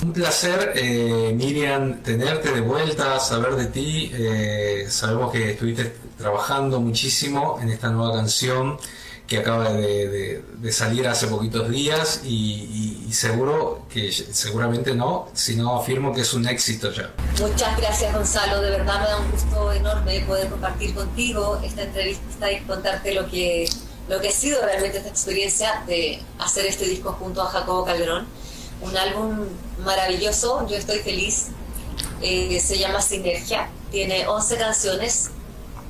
Un placer, eh, Miriam, tenerte de vuelta, saber de ti. Eh, sabemos que estuviste trabajando muchísimo en esta nueva canción que acaba de, salir hace poquitos días y, y, seguro que seguramente no, sino afirmo que es un éxito ya. Muchas gracias Gonzalo, de verdad me da un gusto enorme poder compartir contigo esta entrevista y contarte lo que, lo que ha sido realmente esta experiencia de hacer este disco junto a Jacobo Calderón. Un álbum maravilloso, yo estoy feliz, eh, se llama Sinergia, tiene 11 canciones,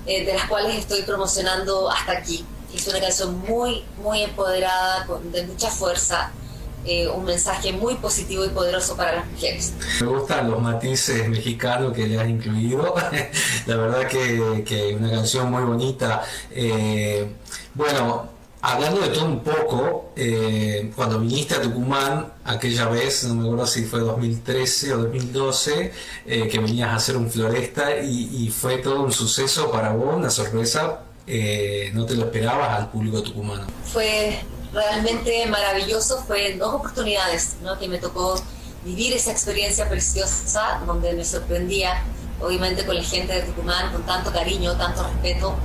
eh, de las cuales estoy promocionando hasta aquí es una canción muy, muy empoderada, con, de mucha fuerza, eh, un mensaje muy positivo y poderoso para las mujeres. Me gustan los matices mexicanos que le has incluido. [laughs] La verdad que, que una canción muy bonita. Eh, bueno, hablando de todo un poco, eh, cuando viniste a Tucumán, aquella vez, no me acuerdo si fue 2013 o 2012, que venías a hacer un floresta y, y fue todo un suceso para vos, una sorpresa eh, no te lo esperabas al público tucumano? Fue realmente maravilloso, fue en dos oportunidades ¿no? que me tocó vivir esa experiencia preciosa donde me sorprendía, obviamente con la gente de Tucumán, con tanto cariño, tanto respeto.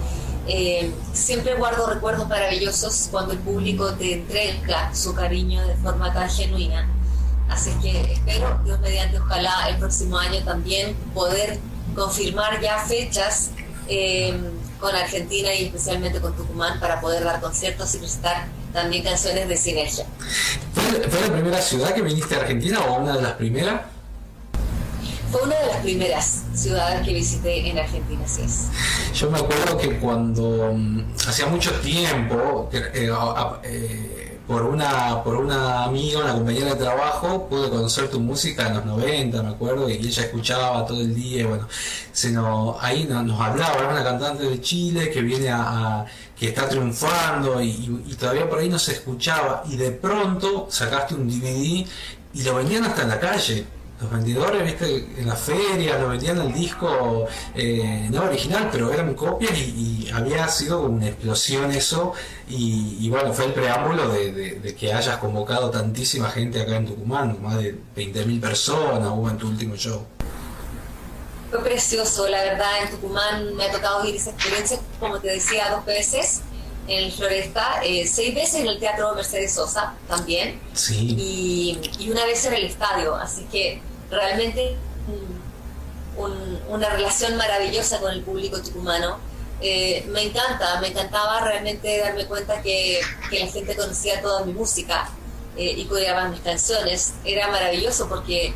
Eh, siempre guardo recuerdos maravillosos cuando el público te entrega su cariño de forma tan genuina. Así que espero, Dios mediante, ojalá el próximo año también poder confirmar ya fechas. Eh, con Argentina y especialmente con Tucumán para poder dar conciertos y presentar también canciones de sinergia. ¿Fue, la primera ciudad que viniste a Argentina o una de las primeras? Fue una de las primeras ciudades que visité en Argentina, sí es. Yo me acuerdo que cuando mm, hacía mucho tiempo, eh, eh, por una, por una amiga, una compañera de trabajo, pude conocer tu música en los 90, me acuerdo, y ella escuchaba todo el día, bueno, se nos, ahí nos, hablaba, era una cantante de Chile que viene a, que está triunfando y, todavía por ahí no se escuchaba, y de pronto sacaste un DVD y lo vendían hasta en la calle los vendedores, viste, en la feria, lo vendían el disco eh, no original, pero eran copias y, había sido una explosión eso. Y, bueno, fue el preámbulo de, que hayas convocado tantísima gente acá en Tucumán, más de 20.000 personas hubo en tu último show. Fue precioso, la verdad, en Tucumán me ha tocado vivir esa experiencia, como te decía, dos veces en el Floresta, eh, seis veces en el Teatro Mercedes Sosa también, y, y, una vez en el estadio, así que realmente una relación maravillosa con el público tucumano. Eh, me encanta, me encantaba realmente darme cuenta que, la gente conocía toda mi música eh, y coreaba mis canciones. Era maravilloso porque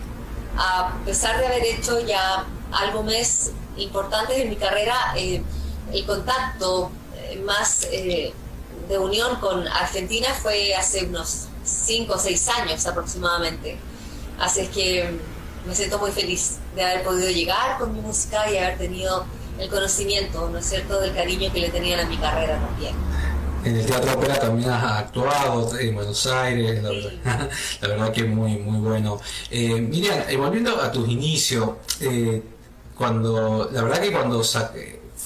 a pesar de haber hecho ya álbumes importantes en mi carrera, eh, el contacto más de unión con Argentina fue hace unos 5 o 6 años aproximadamente. Así es que me siento muy feliz de haber podido llegar con mi música y haber tenido el conocimiento, ¿no es cierto?, del cariño que le tenían a mi carrera también. En el Teatro Ópera también has actuado en Buenos Aires, la, [laughs] verdad, que es muy, muy bueno. Eh, Miriam, eh, volviendo a tus inicios, eh, cuando, la verdad que cuando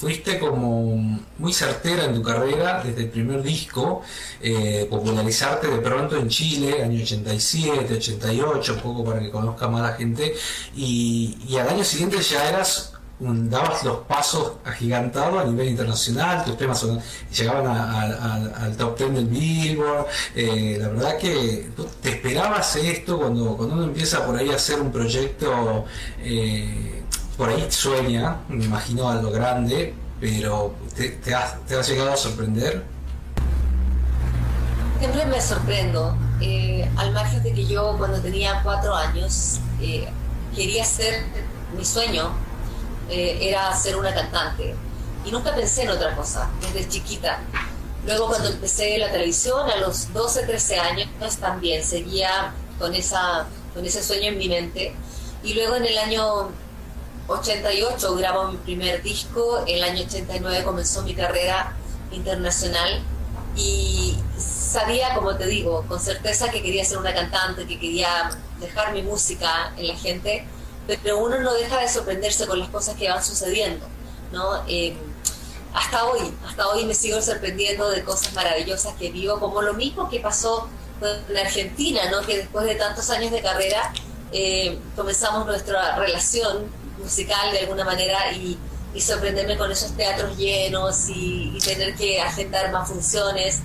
fuiste como muy certera en tu carrera desde el primer disco, eh, popularizarte de pronto en Chile, año 87, 88, un poco para que conozca más la gente, y, al año siguiente ya eras dabas los pasos agigantados a nivel internacional, tus temas llegaban al top 10 del Billboard, eh, la verdad que te esperabas esto cuando, cuando uno empieza por ahí a hacer un proyecto eh, por ahí sueña, me imagino a lo grande, pero ¿te, te, has, llegado a sorprender? Siempre me sorprendo. Eh, al margen de que yo cuando tenía cuatro años, eh, quería ser, mi sueño eh, era ser una cantante. Y nunca pensé en otra cosa, desde chiquita. Luego cuando empecé la televisión, a los 12, 13 años, también seguía con, esa, con ese sueño en mi mente. Y luego en el año 88 grabo mi primer disco, el año 89 comenzó mi carrera internacional y sabía, como te digo, con certeza que quería ser una cantante, que quería dejar mi música en la gente, pero uno no deja de sorprenderse con las cosas que van sucediendo, ¿no? Eh, hasta hoy, hasta hoy me sigo sorprendiendo de cosas maravillosas que vivo, como lo mismo que pasó en Argentina, ¿no? Que después de tantos años de carrera eh, comenzamos nuestra relación musical de alguna manera y, sorprenderme con esos teatros llenos y, y tener que agendar más funciones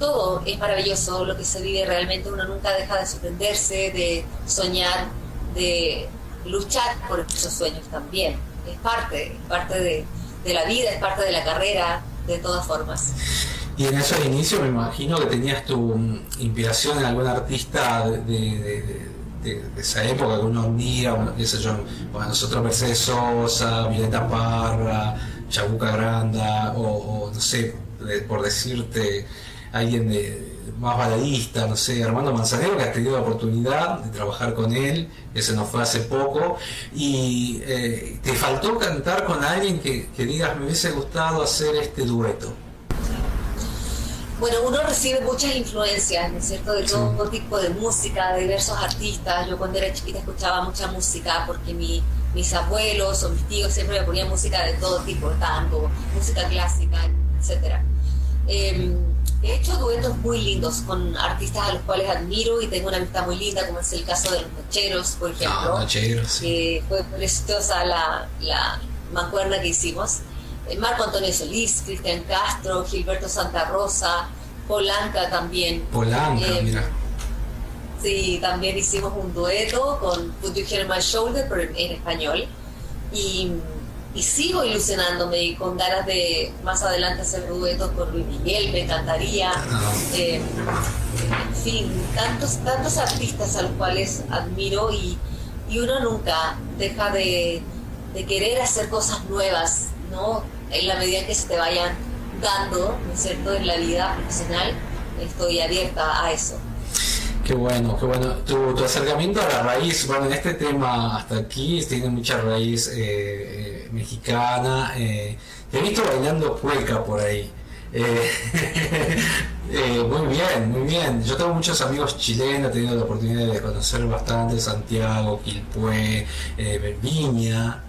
todo es maravilloso lo que se vive realmente, uno nunca deja de sorprenderse, de soñar, de luchar por esos sueños también. Es parte, parte de, la vida, es parte de la carrera, de todas formas. Y en esos inicios me imagino que tenías tu inspiración en algún artista de, esa época que uno mira, qué sé yo, bueno, nosotros Mercedes Sosa, Violeta Parra, Chabuca Granda, o, o no sé, por decirte, alguien de, más baladista, no sé, Armando Manzanero, que has tenido la oportunidad de trabajar con él, se nos fue hace poco, y eh, te faltó cantar con alguien que, digas, me hubiese gustado hacer este dueto. Bueno, uno recibe muchas influencias, ¿no es cierto?, de todo tipo de música, de diversos artistas. Yo cuando era chiquita escuchaba mucha música porque mis abuelos o mis tíos siempre me ponían música de todo tipo, tango, música clásica, etcétera. Em, He hecho duetos muy lindos con artistas a los cuales admiro y tengo una amistad muy linda, como es el caso de los Nocheros, por ejemplo. Ah, sí. fue preciosa la, la mancuerna que hicimos. Eh, Marco Antonio Solís, Cristian Castro, Gilberto Santa Rosa, Polanca también. Polanca, eh, mira. Sí, también hicimos un dueto con Put Your Head on My Shoulder, pero en español. Y y sigo ilusionándome y con ganas de más adelante hacer duetos con Luis Miguel, me encantaría. Eh, en fin, tantos, tantos artistas a los cuales admiro y, uno nunca deja de, querer hacer cosas nuevas, ¿no? En la medida que se te vayan dando, ¿no es cierto?, en la vida profesional, estoy abierta a eso. Qué bueno, qué bueno. Tu, acercamiento a la raíz, bueno, en este tema hasta aquí tiene mucha raíz eh, eh, mexicana. Eh, te he visto bailando cueca por ahí. [laughs] muy bien, muy bien. Yo tengo muchos amigos chilenos, he tenido la oportunidad de conocer bastante Santiago, Quilpué, Viña,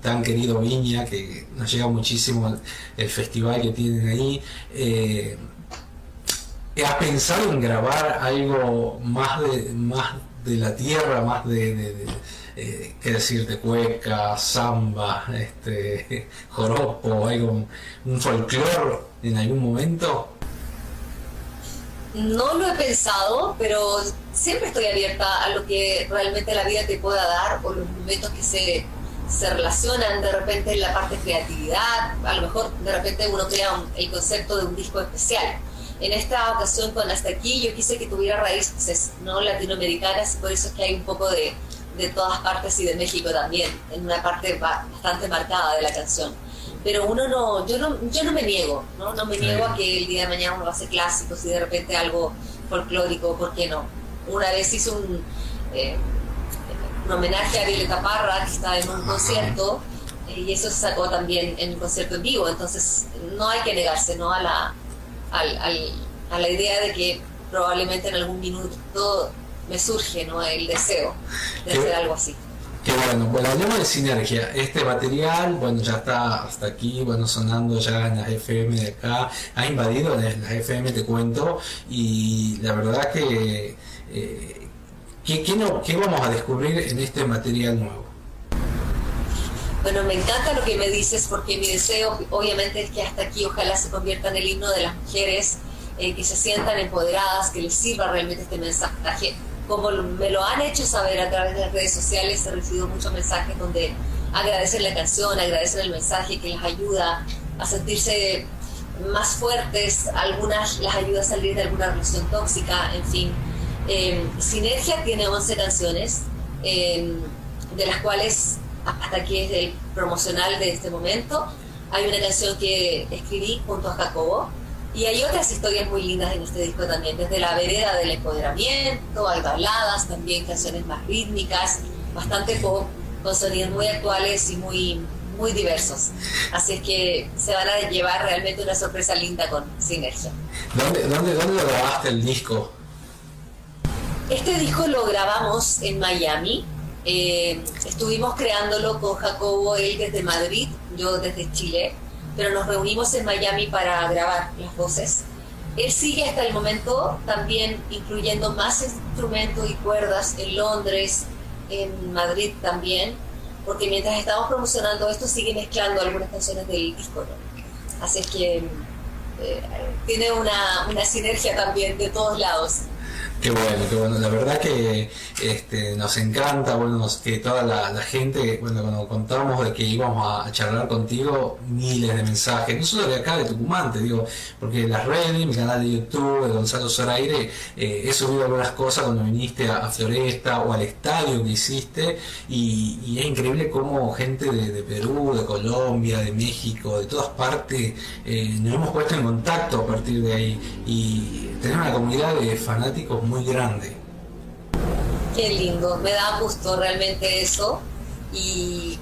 tan querido Viña, que nos llega muchísimo el, festival que tienen ahí. ¿Has pensado en grabar algo más de, más de la tierra, más de, de, eh, qué decir, de cueca, samba, este, [laughs] joropo, algo, un folclore en algún momento? No lo he pensado, pero siempre estoy abierta a lo que realmente la vida te pueda dar o los momentos que se, se relacionan de repente en la parte creatividad. A lo mejor de repente uno crea el concepto de un disco especial en esta ocasión con Hasta aquí yo quise que tuviera raíces no latinoamericanas, por eso es que hay un poco de, de todas partes y de México también, en una parte bastante marcada de la canción. Pero uno no, yo no, yo no me niego, ¿no? No me niego a que el día de mañana uno hace clásicos y de repente algo folclórico, ¿por qué no? Una vez hice un, eh, un homenaje a Violeta Parra, que estaba en un concierto, eh, y eso se sacó también en un concierto en vivo, entonces no hay que negarse, ¿no? A la, al, a la idea de que probablemente en algún minuto me surge ¿no? el deseo de hacer algo así. Qué bueno, bueno, hablemos de sinergia. Este material, bueno, ya está hasta aquí, bueno, sonando ya en las FM de acá, ha invadido en las FM, te cuento, y la verdad que, eh, ¿qué, qué, no, ¿qué vamos a descubrir en este material nuevo? Bueno, me encanta lo que me dices porque mi deseo obviamente es que hasta aquí ojalá se convierta en el himno de las mujeres, eh, que se sientan empoderadas, que les sirva realmente este mensaje. Como me lo han hecho saber a través de las redes sociales, he recibido muchos mensajes donde agradecen la canción, agradecen el mensaje que les ayuda a sentirse más fuertes, algunas las ayuda a salir de alguna relación tóxica, en fin. Eh, Sinergia tiene 11 canciones. Eh, de las cuales hasta aquí es el promocional de este momento. Hay una canción que escribí junto a Jacobo y hay otras historias muy lindas en este disco también, desde la vereda del empoderamiento, hay baladas, también canciones más rítmicas, bastante pop, con sonidos muy actuales y muy, muy diversos. Así es que se van a llevar realmente una sorpresa linda con Sinergia. ¿Dónde, dónde, dónde grabaste el disco? Este disco lo grabamos en Miami. Eh, estuvimos creándolo con Jacobo, él desde Madrid, yo desde Chile pero nos reunimos en Miami para grabar las voces. Él sigue hasta el momento también incluyendo más instrumentos y cuerdas en Londres, en Madrid también, porque mientras estamos promocionando esto sigue mezclando algunas canciones del disco. Así es que eh, tiene una, una sinergia también de todos lados. Qué bueno, qué bueno. La verdad que este, nos encanta, bueno, que toda la, gente, bueno, cuando contamos de que íbamos a charlar contigo, miles de mensajes, no solo de acá, de Tucumán, te digo, porque las redes, mi canal de YouTube, de Gonzalo Zoraire, eh, he subido algunas cosas cuando viniste a, Floresta o al estadio que hiciste, y, es increíble cómo gente de, Perú, de Colombia, de México, de todas partes, eh, nos hemos puesto en contacto a partir de ahí, y tener una comunidad de fanáticos muy grande. Qué lindo, me da gusto realmente eso y,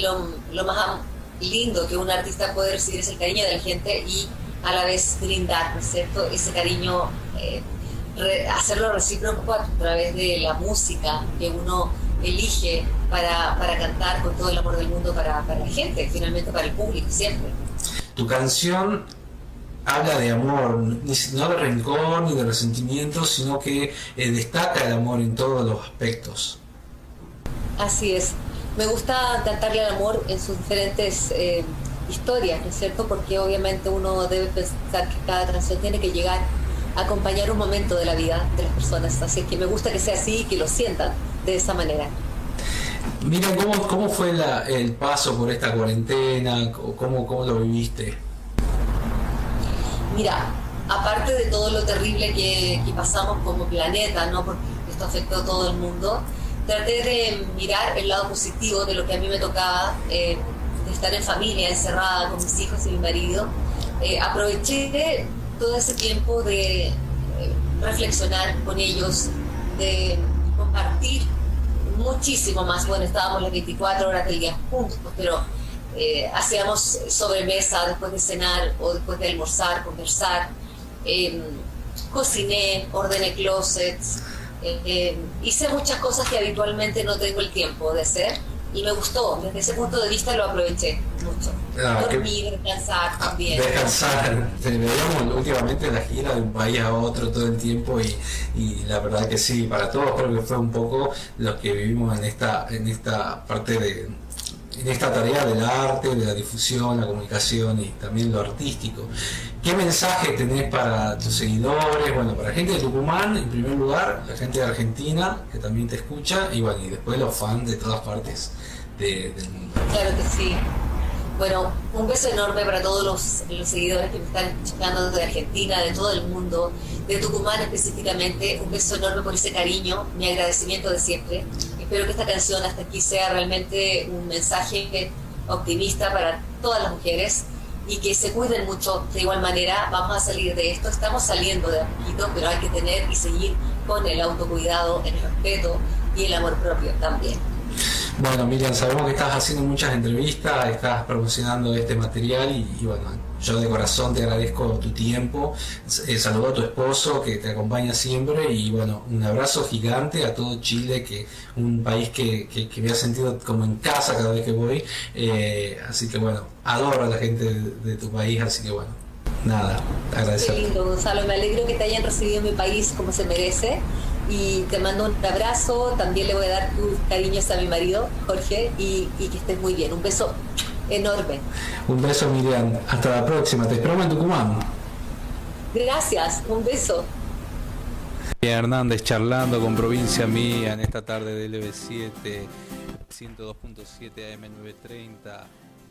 lo, más lindo que un artista puede recibir es el cariño de la gente y a la vez brindar, ¿no es cierto? Ese cariño, eh, hacerlo recíproco a través de la música que uno elige para, cantar con todo el amor del mundo para, para la gente, finalmente para el público, siempre. Tu canción habla de amor, no de rencor ni de resentimiento, sino que eh, destaca el amor en todos los aspectos. Así es. Me gusta cantarle al amor en sus diferentes eh, historias, ¿no es cierto? Porque obviamente uno debe pensar que cada canción tiene que llegar a acompañar un momento de la vida de las personas. Así que me gusta que sea así y que lo sientan de esa manera. Mira, ¿cómo, cómo fue el paso por esta cuarentena? ¿Cómo, cómo lo viviste? Mira, aparte de todo lo terrible que, pasamos como planeta, ¿no? porque esto afectó a todo el mundo, traté de mirar el lado positivo de lo que a mí me tocaba, eh, de estar en familia, encerrada con mis hijos y mi marido. Eh, aproveché todo ese tiempo de eh, reflexionar con ellos, de compartir muchísimo más. Bueno, estábamos las 24 horas del día juntos, pero eh, hacíamos sobremesa después de cenar o después de almorzar, conversar. Em, cociné, ordené closets, em, hice muchas cosas que habitualmente no tengo el tiempo de hacer y me gustó. Desde ese punto de vista lo aproveché mucho. Ah, Dormir, descansar también. Descansar. Veíamos últimamente la gira de un país a otro todo el tiempo y, y, la verdad que sí, para todos creo que fue un poco lo que vivimos en esta, en esta parte de, en esta tarea del arte, de la difusión, la comunicación y también lo artístico. ¿Qué mensaje tenés para tus seguidores? Bueno, para la gente de Tucumán, en primer lugar, la gente de Argentina, que también te escucha, y bueno, y después los fans de todas partes del mundo. Claro que sí. Bueno, un beso enorme para todos los, seguidores que me están escuchando de Argentina, de todo el mundo, de Tucumán específicamente. Un beso enorme por ese cariño, mi agradecimiento de siempre espero que esta canción hasta aquí sea realmente un mensaje optimista para todas las mujeres y que se cuiden mucho de igual manera. Vamos a salir de esto, estamos saliendo de a poquito, pero hay que tener y seguir con el autocuidado, el respeto y el amor propio también. Bueno, Miriam, sabemos que estás haciendo muchas entrevistas, estás promocionando este material y, bueno, yo de corazón te agradezco tu tiempo. Eh, saludo a tu esposo que te acompaña siempre y bueno, un abrazo gigante a todo Chile, que un país que, me ha sentido como en casa cada vez que voy. Eh, así que bueno, adoro a la gente de, tu país, así que bueno, nada, agradecer. Qué lindo, Gonzalo, me alegro que te hayan recibido en mi país como se merece y te mando un abrazo, también le voy a dar tus cariños a mi marido, Jorge, y que estés muy bien. Un beso enorme. Un beso, Miriam. Hasta la próxima. Te espero en Tucumán. Gracias. Un beso. Hernández charlando con Provincia Mía en esta tarde de LB7, 102.7 AM930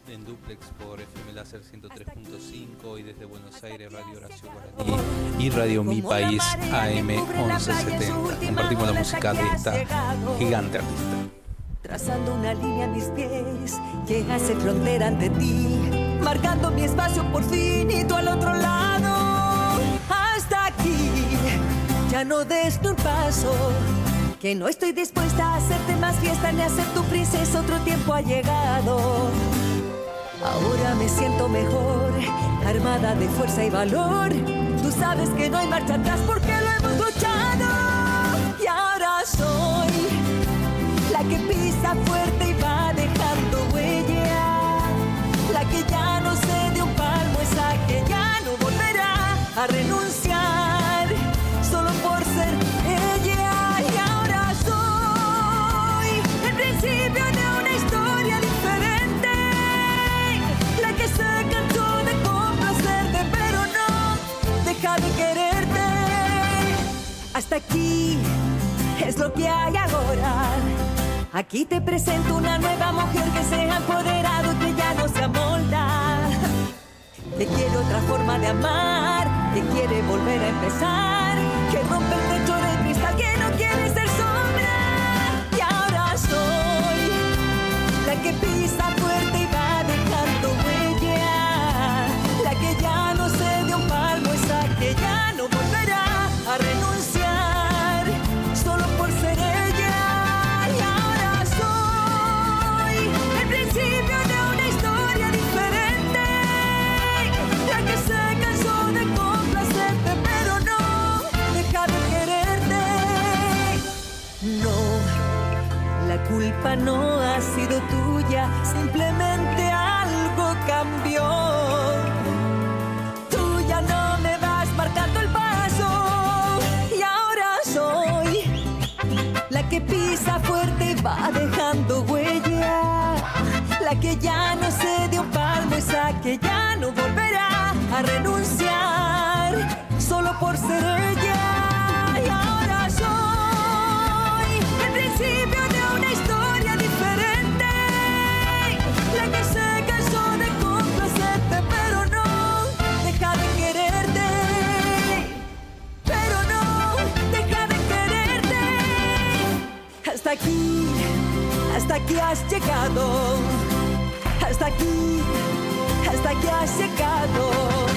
en duplex por FM Láser 103.5 y desde Buenos Aires Radio Horacio Guaraní y Radio Mi País AM 1170. Compartimos la música de esta gigante artista. Trazando una línea a mis pies, que hace frontera ante ti, marcando mi espacio por fin y tú al otro lado. Hasta aquí, ya no des un paso, que no estoy dispuesta a hacerte más fiesta ni a ser tu princesa, otro tiempo ha llegado. Ahora me siento mejor, armada de fuerza y valor. Tú sabes que no hay marcha atrás porque lo hemos luchado. Y ahora soy la que pisa fuerte y va dejando huella. La que ya no se de un palmo, esa que ya no volverá a renunciar solo por ser ella. Y ahora soy el principio de una historia diferente. La que se cansó de complacerte, pero no deja de quererte. Hasta aquí es lo que hay ahora. Aquí te presento una nueva mujer que se ha empoderado, que ya no se amolda. Que quiere otra forma de amar, que quiere volver a empezar, que rompe el techo de cristal, que no quiere ser sombra. Y ahora soy la que pisa no ha sido tuya, simplemente algo cambió. Tú ya no me vas marcando el paso y ahora soy la que pisa fuerte y va dejando huella. La que ya no se dio palmo, esa que ya no volverá a renunciar solo por ser ella. Hasta aquí, hasta aquí has llegado. Hasta aquí, hasta aquí has llegado.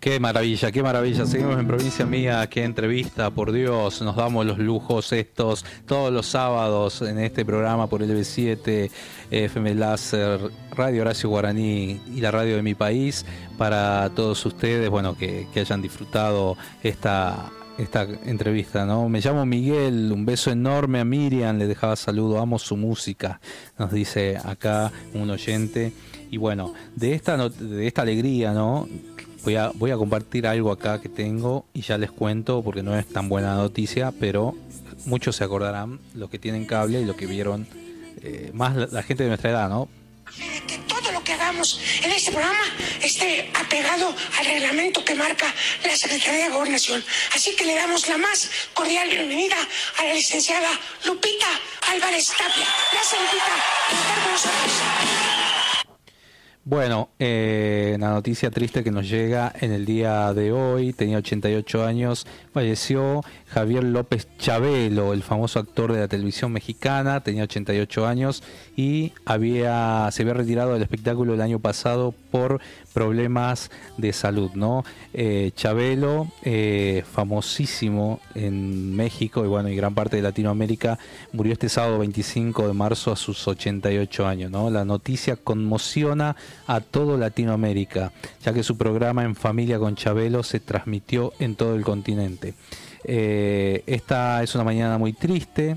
Qué maravilla, qué maravilla. Seguimos en provincia mía, qué entrevista, por Dios, nos damos los lujos estos todos los sábados en este programa por el B7, FM Láser, Radio Horacio Guaraní y la radio de mi país para todos ustedes, bueno, que, hayan disfrutado esta esta entrevista, ¿no? Me llamo Miguel, un beso enorme a Miriam, le dejaba saludo, amo su música, nos dice acá un oyente. Y bueno, de esta, de esta alegría, ¿no? Voy a, voy a compartir algo acá que tengo y ya les cuento porque no es tan buena noticia, pero muchos se acordarán, los que tienen cable y los que vieron, eh, más la, la gente de nuestra edad, ¿no? todo lo que hagamos en este programa esté apegado al reglamento que marca la Secretaría de Gobernación. Así que le damos la más cordial bienvenida a la licenciada Lupita Álvarez Tapia. Gracias, Lupita, por estar con nosotros. Bueno, eh, una noticia triste que nos llega en el día de hoy, tenía 88 años, falleció Javier López Chabelo, el famoso actor de la televisión mexicana, tenía 88 años y había, se había retirado del espectáculo el año pasado por problemas de salud, ¿no? Eh, Chabelo, eh, famosísimo en México y bueno, y gran parte de Latinoamérica, murió este sábado 25 de marzo a sus 88 años, ¿no? La noticia conmociona a todo Latinoamérica, ya que su programa En Familia con Chabelo se transmitió en todo el continente. Eh, esta es una mañana muy triste.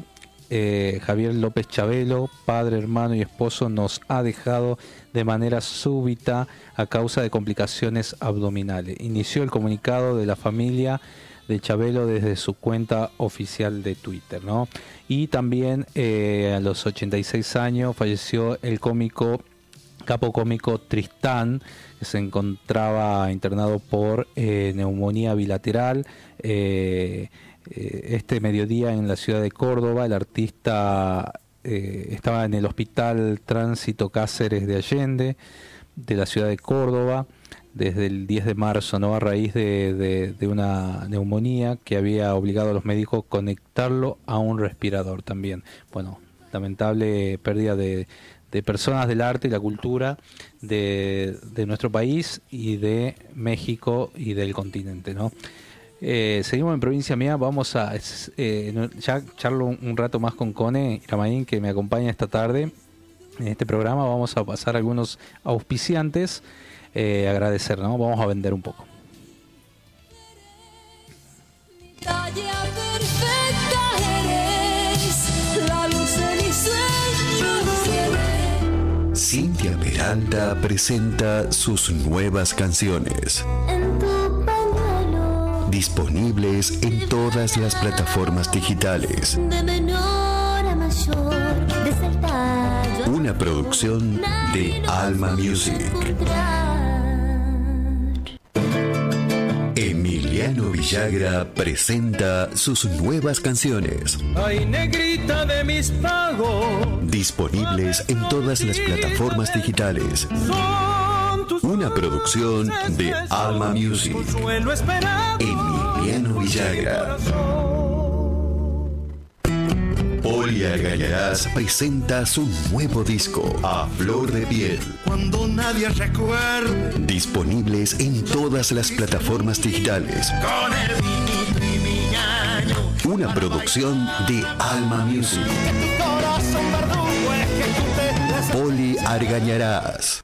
Eh, Javier López Chabelo, padre, hermano y esposo, nos ha dejado de manera súbita a causa de complicaciones abdominales. Inició el comunicado de la familia de Chabelo desde su cuenta oficial de Twitter, ¿no? Y también eh, a los 86 años falleció el cómico capo cómico Tristán, que se encontraba internado por eh, neumonía bilateral. Eh, eh, este mediodía en la ciudad de Córdoba, el artista estaba en el hospital Tránsito Cáceres de Allende, de la ciudad de Córdoba. desde el 10 de marzo, ¿no? A raíz de, de, una neumonía que había obligado a los médicos a conectarlo a un respirador también. Bueno, lamentable pérdida de, de personas del arte y la cultura de, de, nuestro país y de México y del continente, ¿no? Eh, seguimos en provincia mía, vamos a eh, ya charlo un, rato más con Cone Iramaín que me acompaña esta tarde en este programa. Vamos a pasar algunos auspiciantes, eh, agradecer, ¿no? Vamos a vender un poco. Cintia Peralta presenta sus nuevas canciones disponibles en todas las plataformas digitales. Una producción de Alma Music. Emiliano Villagra presenta sus nuevas canciones. Ay, negrita de mis pagos. Disponibles en todas las plataformas digitales. Una producción de Alma Music. Emiliano Villagra. Poli Argañarás presenta su nuevo disco, A Flor de Piel. Cuando nadie recuerde. Disponibles en todas las plataformas digitales. Con el Una producción de Alma Music. Poli Argañarás.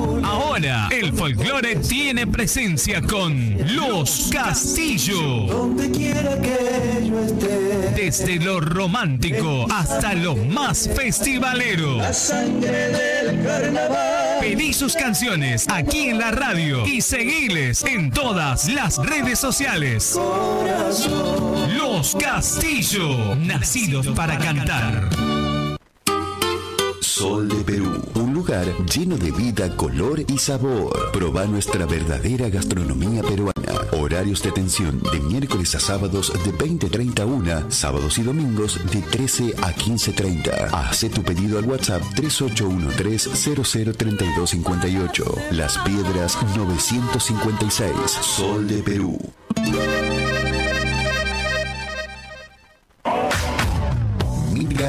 El folclore tiene presencia con Los Castillo. Donde quiera que yo esté. Desde lo romántico hasta lo más festivalero. La sangre del carnaval. Pedí sus canciones aquí en la radio y seguiles en todas las redes sociales. Corazón. Los Castillo, nacidos para cantar. Sol de Perú, un lugar lleno de vida, color y sabor. Proba nuestra verdadera gastronomía peruana. Horarios de atención de miércoles a sábados de 20.30 a 1, sábados y domingos de 13 a 15.30. Haz tu pedido al WhatsApp 3813-003258. Las Piedras 956. Sol de Perú.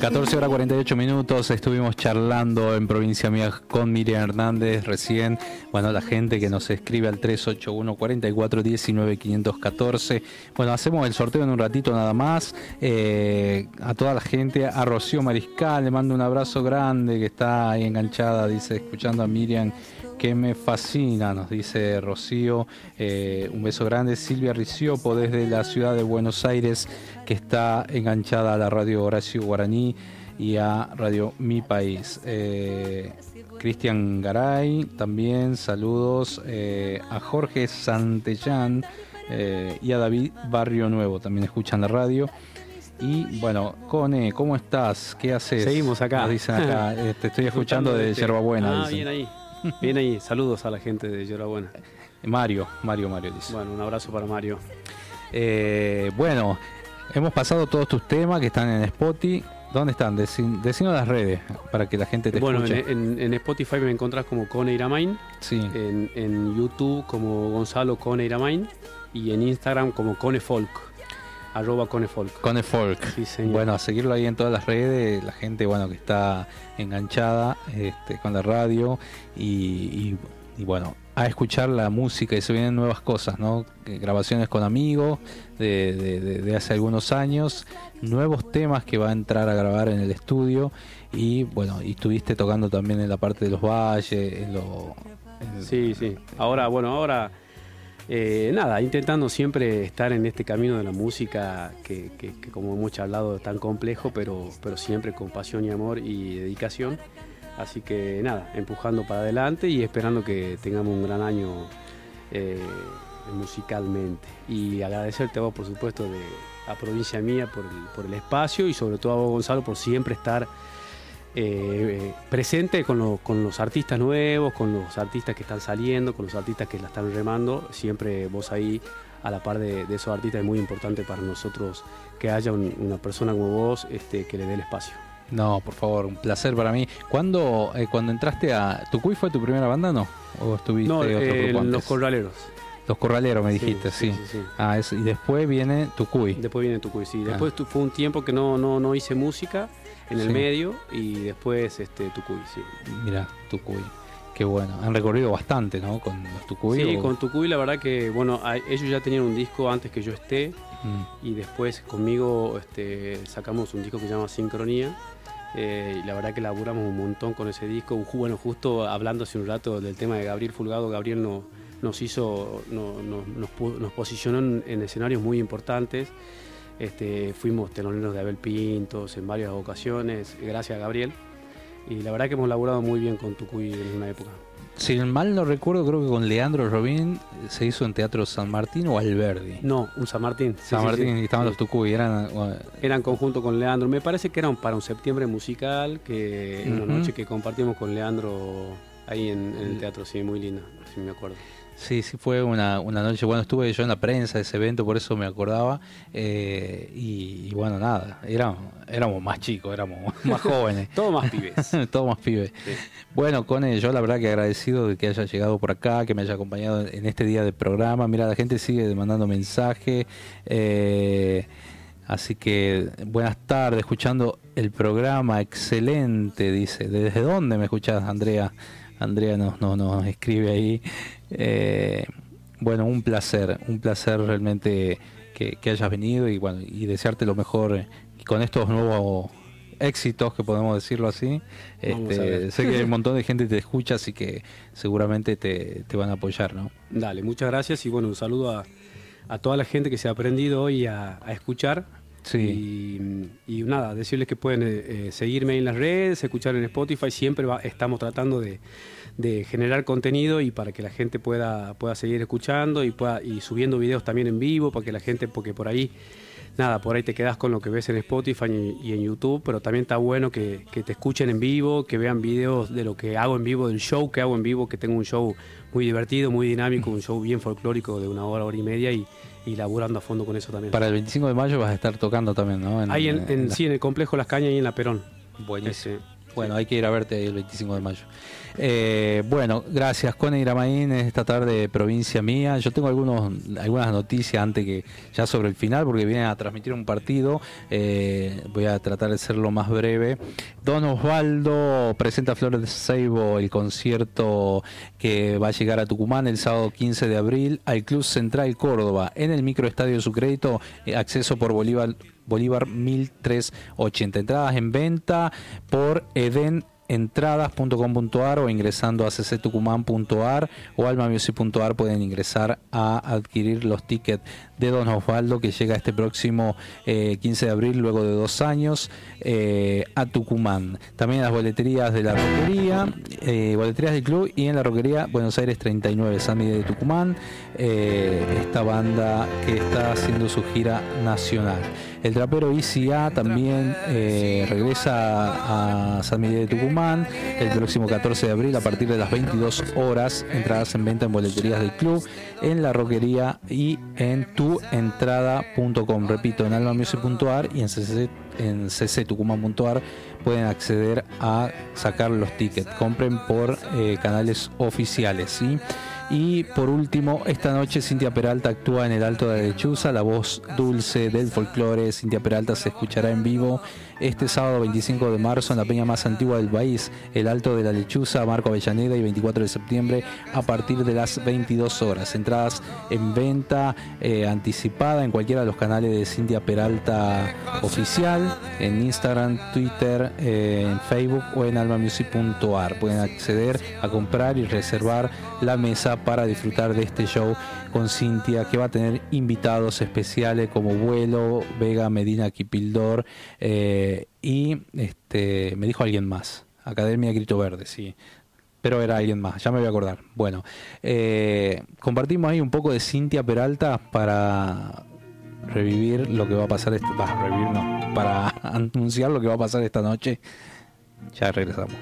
14 horas 48 minutos, estuvimos charlando en Provincia Mía con Miriam Hernández recién. Bueno, la gente que nos escribe al 381 44 19 514. Bueno, hacemos el sorteo en un ratito nada más. Eh, a toda la gente, a Rocío Mariscal, le mando un abrazo grande que está ahí enganchada, dice, escuchando a Miriam que me fascina, nos dice Rocío. Eh, un beso grande. Silvia Riciopo desde la ciudad de Buenos Aires, que está enganchada a la radio Horacio Guaraní y a Radio Mi País. Eh, Cristian Garay, también saludos eh, a Jorge Santellán y a David Barrio Nuevo, también escuchan la radio. Y bueno, Cone, ¿cómo estás? ¿Qué haces? Seguimos acá. Nos dicen acá, [laughs] te estoy escuchando de Yerba Buena. Ah, bien ahí. [laughs] Bien ahí, saludos a la gente de Llorabuena. Mario, Mario, Mario dice. Bueno, un abrazo para Mario. Eh, bueno, hemos pasado todos tus temas que están en Spotify. ¿Dónde están? Decinos las redes para que la gente te bueno, escuche. Bueno, en, Spotify me encontrás como Cone Iramain. Sí. En, YouTube como Gonzalo Cone Iramain. Y en Instagram como Cone Folk. Arroba Conefolk. Conefolk. Sí, señor. Bueno, a seguirlo ahí en todas las redes, la gente bueno que está enganchada este, con la radio y, bueno, a escuchar la música y se vienen nuevas cosas, ¿no? Grabaciones con amigos de, hace algunos años, nuevos temas que va a entrar a grabar en el estudio y bueno, y estuviste tocando también en la parte de los valles, en sí, sí. Ahora, bueno, ahora eh, nada, intentando siempre estar en este camino de la música que, como hemos hablado es tan complejo, pero, pero siempre con pasión y amor y dedicación. Así que nada, empujando para adelante y esperando que tengamos un gran año eh, musicalmente. Y agradecerte a vos, por supuesto, de, a Provincia Mía por el, por el espacio y sobre todo a vos, Gonzalo, por siempre estar eh, presente con, los artistas nuevos, con los artistas que están saliendo, con los artistas que la están remando. Siempre vos ahí a la par de, esos artistas es muy importante para nosotros que haya una persona como vos este, que le dé el espacio. No, por favor, un placer para mí. ¿Cuándo, eh, cuando entraste a Tucuy fue tu primera banda, no? ¿O estuviste no, eh, Los Corraleros. Los Corraleros me dijiste, sí. ah, y después viene Tucuy. Después viene Tucuy, sí. Después ah. fue un tiempo que no, no, no hice música en el medio y después este Tucuy, sí. Mira, Tucuy. Qué bueno. Han recorrido bastante, ¿no? Con los Tucuy. Sí, con Tucuy la verdad que, bueno, ellos ya tenían un disco antes que yo esté mm. y después conmigo este, sacamos un disco que se llama Sincronía. Eh, y la verdad que laburamos un montón con ese disco. Bueno, justo hablando hace un rato del tema de Gabriel Fulgado, Gabriel no, nos hizo, no, nos, posicionó en escenarios muy importantes. Este, fuimos teloneros de Abel Pintos en varias ocasiones, gracias a Gabriel. Y la verdad que hemos laburado muy bien con Tucuy en una época. Si mal no recuerdo, creo que con Leandro Robín se hizo en Teatro San Martín o Alberdi. No, un San Martín. San Martín, y estaban los Tucuy, eran... Eran conjunto con Leandro. Me parece que era para un septiembre musical, que en una noche que compartimos con Leandro ahí en, en el teatro, sí, muy linda, si me acuerdo. Sí, sí, fue una, una, noche. Bueno, estuve yo en la prensa de ese evento, por eso me acordaba. Eh, y, bueno, nada, éramos, éramos más chicos, éramos [laughs] más jóvenes. [laughs] Todos más pibes. [laughs] Todos más pibes. Bueno, Cone, yo la verdad que agradecido de que haya llegado por acá, que me haya acompañado en este día de programa. Mira, la gente sigue mandando mensajes. Eh, así que buenas tardes, escuchando el programa, excelente, dice. ¿Desde dónde me escuchas, Andrea? Andrea nos, nos, nos escribe ahí. Eh, bueno, un placer, un placer realmente que, hayas venido y bueno, y desearte lo mejor con estos nuevos éxitos, que podemos decirlo así. Este, sé que hay un montón de gente que te escucha, así que seguramente te, van a apoyar, ¿no? Dale, muchas gracias y bueno, un saludo a, a toda la gente que se ha aprendido hoy a, escuchar. Sí. Y, nada, decirles que pueden eh, eh, seguirme en las redes, escuchar en Spotify, siempre estamos tratando de de generar contenido y para que la gente pueda, pueda seguir escuchando y, pueda, y subiendo videos también en vivo, para que la gente, porque por ahí, nada, por ahí te quedas con lo que ves en Spotify y, en YouTube, pero también está bueno que, te escuchen en vivo, que vean videos de lo que hago en vivo, del show que hago en vivo, que tengo un show muy divertido, muy dinámico, un show bien folclórico de una hora, hora y media y, y laburando a fondo con eso también. Para el 25 de mayo vas a estar tocando también, ¿no? Ahí en, sí, en el complejo Las Cañas y en la Perón. Buenísimo. Bueno, hay que ir a verte el 25 de mayo. Eh, bueno, gracias Cone Iramaín en esta tarde de provincia mía. Yo tengo algunos, algunas noticias antes que ya sobre el final, porque vienen a transmitir un partido. Eh, voy a tratar de ser lo más breve. Don Osvaldo presenta Flores de Seibo el concierto que va a llegar a Tucumán el sábado 15 de abril al Club Central Córdoba en el microestadio de su crédito, eh, acceso por Bolívar Bolívar 1380. Entradas en venta por Eden entradas.com.ar o ingresando a cctucumán.ar o almamusic.ar pueden ingresar a adquirir los tickets de Don Osvaldo que llega este próximo 15 eh, de abril luego de dos años eh, a Tucumán. También las boleterías de la roquería, eh, boleterías del club y en la roquería Buenos Aires 39, San Miguel de Tucumán, esta banda que está haciendo su gira nacional. El trapero ICA también regresa a San Miguel de Tucumán el próximo 14 de abril a partir de las 22 horas. Entradas en venta en boleterías del club, en la roquería y en tuentrada.com. Repito, en almamusic.ar y en cc, en pueden acceder a sacar los tickets. Compren por eh, canales oficiales. Y por último, esta noche Cintia Peralta actúa en el Alto de la Lechuza, la voz dulce del folclore. Cintia Peralta se escuchará en vivo este sábado 25 de marzo en la peña más antigua del país, el Alto de la Lechuza, Marco Avellaneda y 24 de septiembre a partir de las 22 horas. Entradas en venta eh, anticipada en cualquiera de los canales de Cintia Peralta oficial, en Instagram, Twitter, eh, en Facebook o en almamusic.ar. Pueden acceder a comprar y reservar la mesa para disfrutar de este show con Cintia que va a tener invitados especiales como Vuelo, Vega, Medina, Kipildor eh, y este, me dijo alguien más, Academia Grito Verde, sí. Pero era alguien más, ya me voy a acordar. Bueno, eh, compartimos ahí un poco de Cintia Peralta para revivir lo que va a pasar esta, para revivir no, para [laughs] anunciar lo que va a pasar esta noche. Ya regresamos.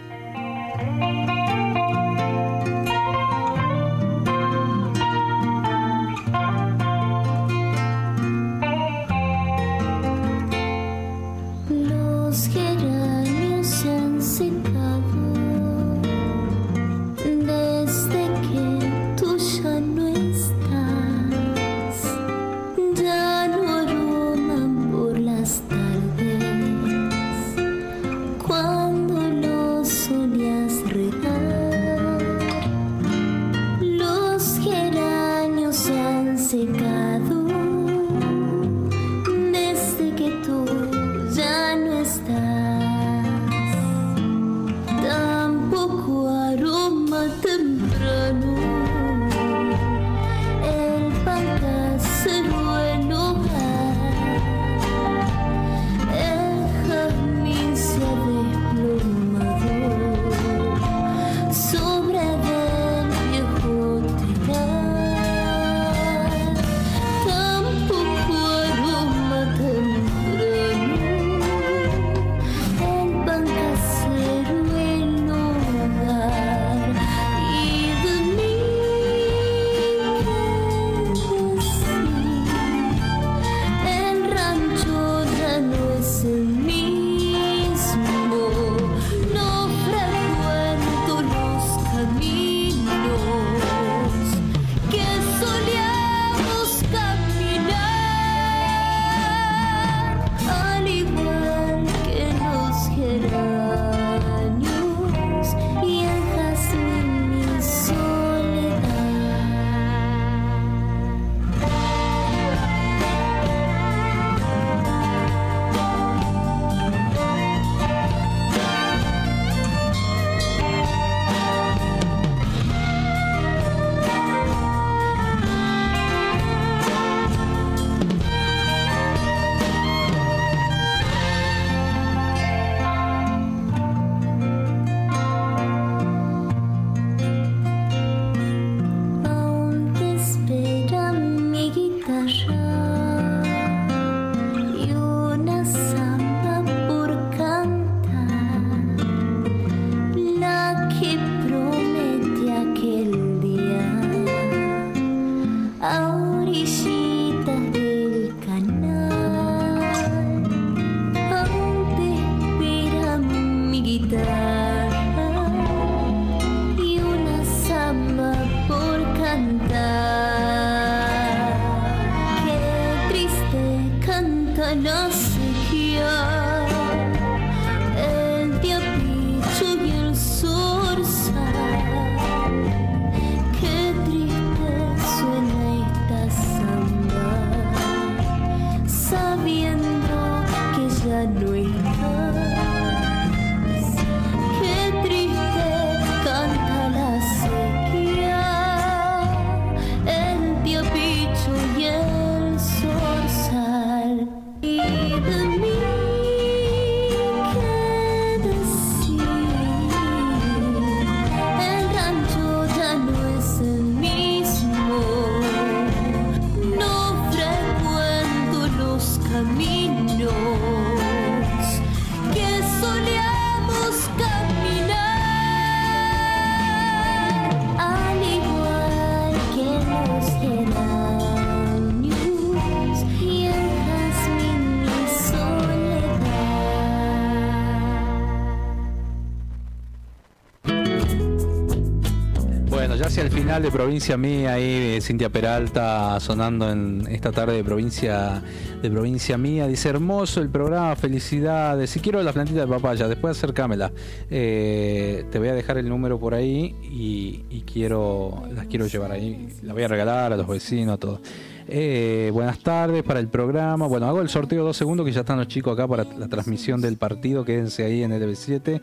De Provincia Mía, ahí eh, Cintia Peralta sonando en esta tarde de Provincia de Provincia Mía. Dice, hermoso el programa, felicidades. Si quiero la plantita de papaya, después acercámela. Eh, te voy a dejar el número por ahí y, quiero las quiero llevar ahí. La voy a regalar a los vecinos, a todos. Eh, buenas tardes para el programa. Bueno, hago el sorteo dos segundos que ya están los chicos acá para la transmisión del partido. Quédense ahí en el 7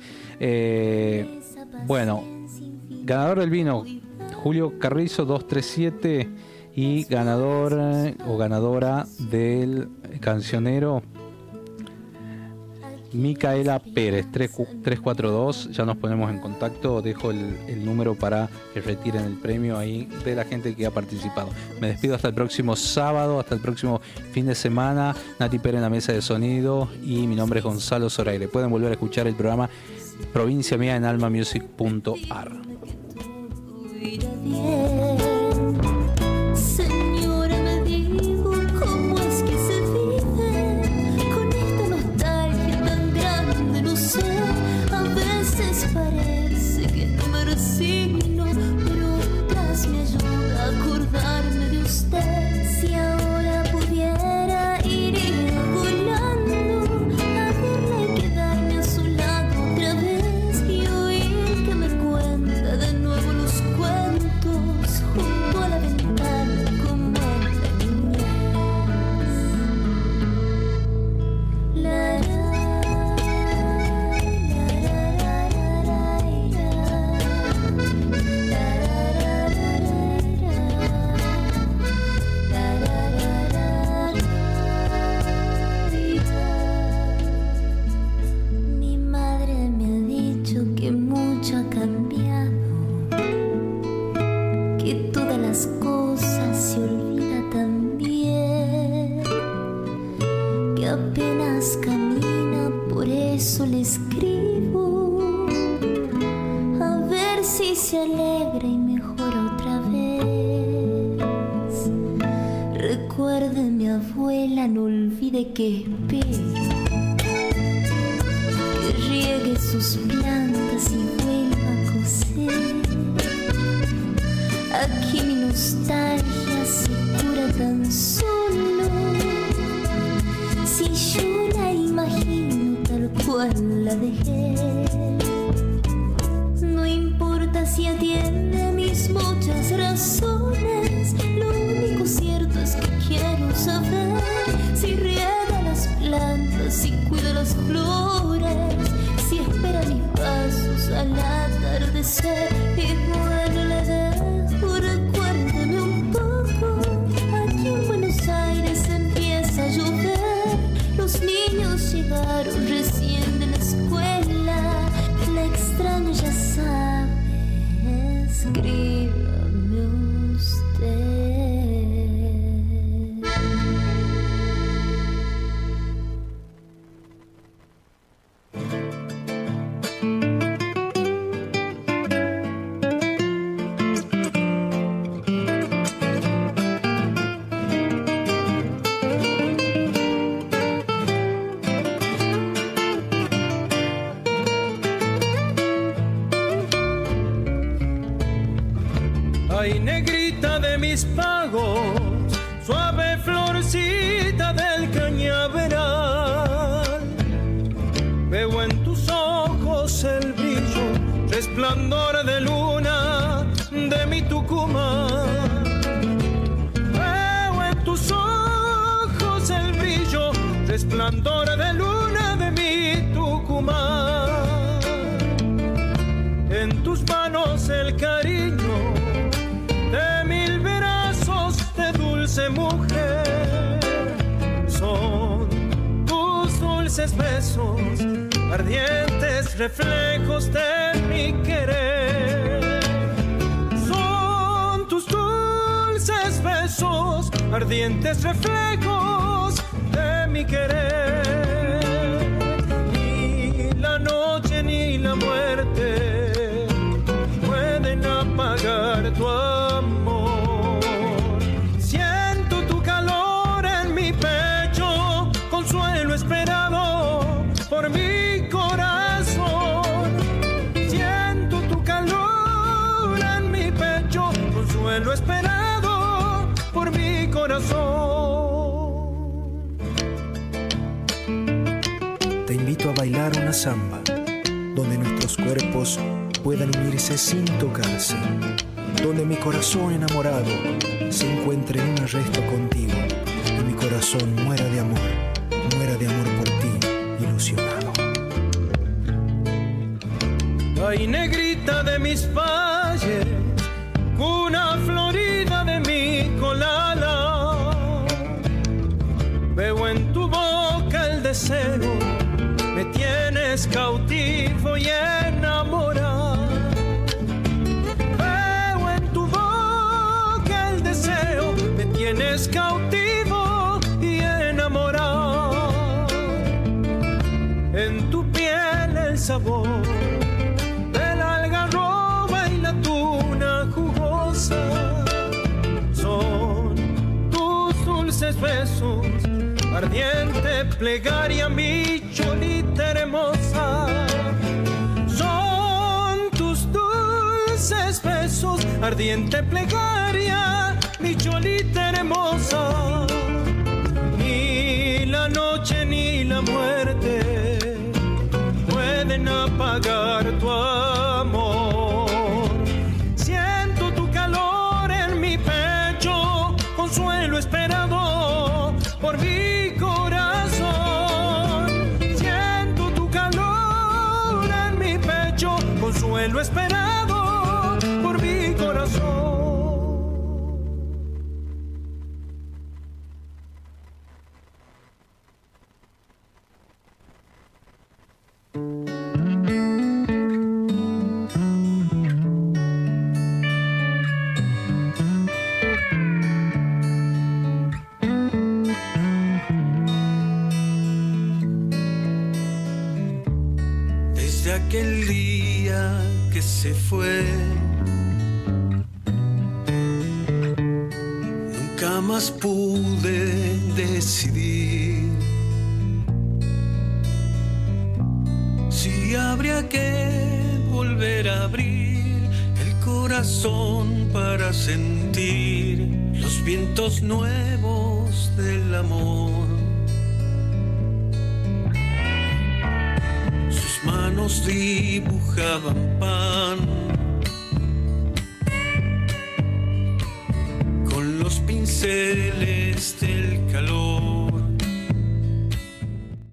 bueno, ganador del vino, Julio Carrizo 237 y ganador o ganadora del cancionero Micaela Pérez 342. Ya nos ponemos en contacto. Dejo el, número para que retiren el premio ahí de la gente que ha participado. Me despido hasta el próximo sábado, hasta el próximo fin de semana. Nati Pérez en la mesa de sonido y mi nombre es Gonzalo Zoraire. Pueden volver a escuchar el programa Provincia Mía en almamusic.ar. samba, reflejos de mi querer. Son tus dulces besos, ardientes reflejos de mi querer. Sin tocarse, donde mi corazón enamorado se encuentre en un arresto contigo y mi corazón muera de amor, muera de amor por ti, ilusionado. Ay, negrita de mis valles, una florida de mi colada. Veo en tu boca el deseo, me tienes cautivo sabor de la algarroba y la tuna jugosa son tus dulces besos, ardiente plegaria, mi cholita hermosa. Son tus dulces besos, ardiente plegaria, mi cholita hermosa. Ni la noche ni la muerte pueden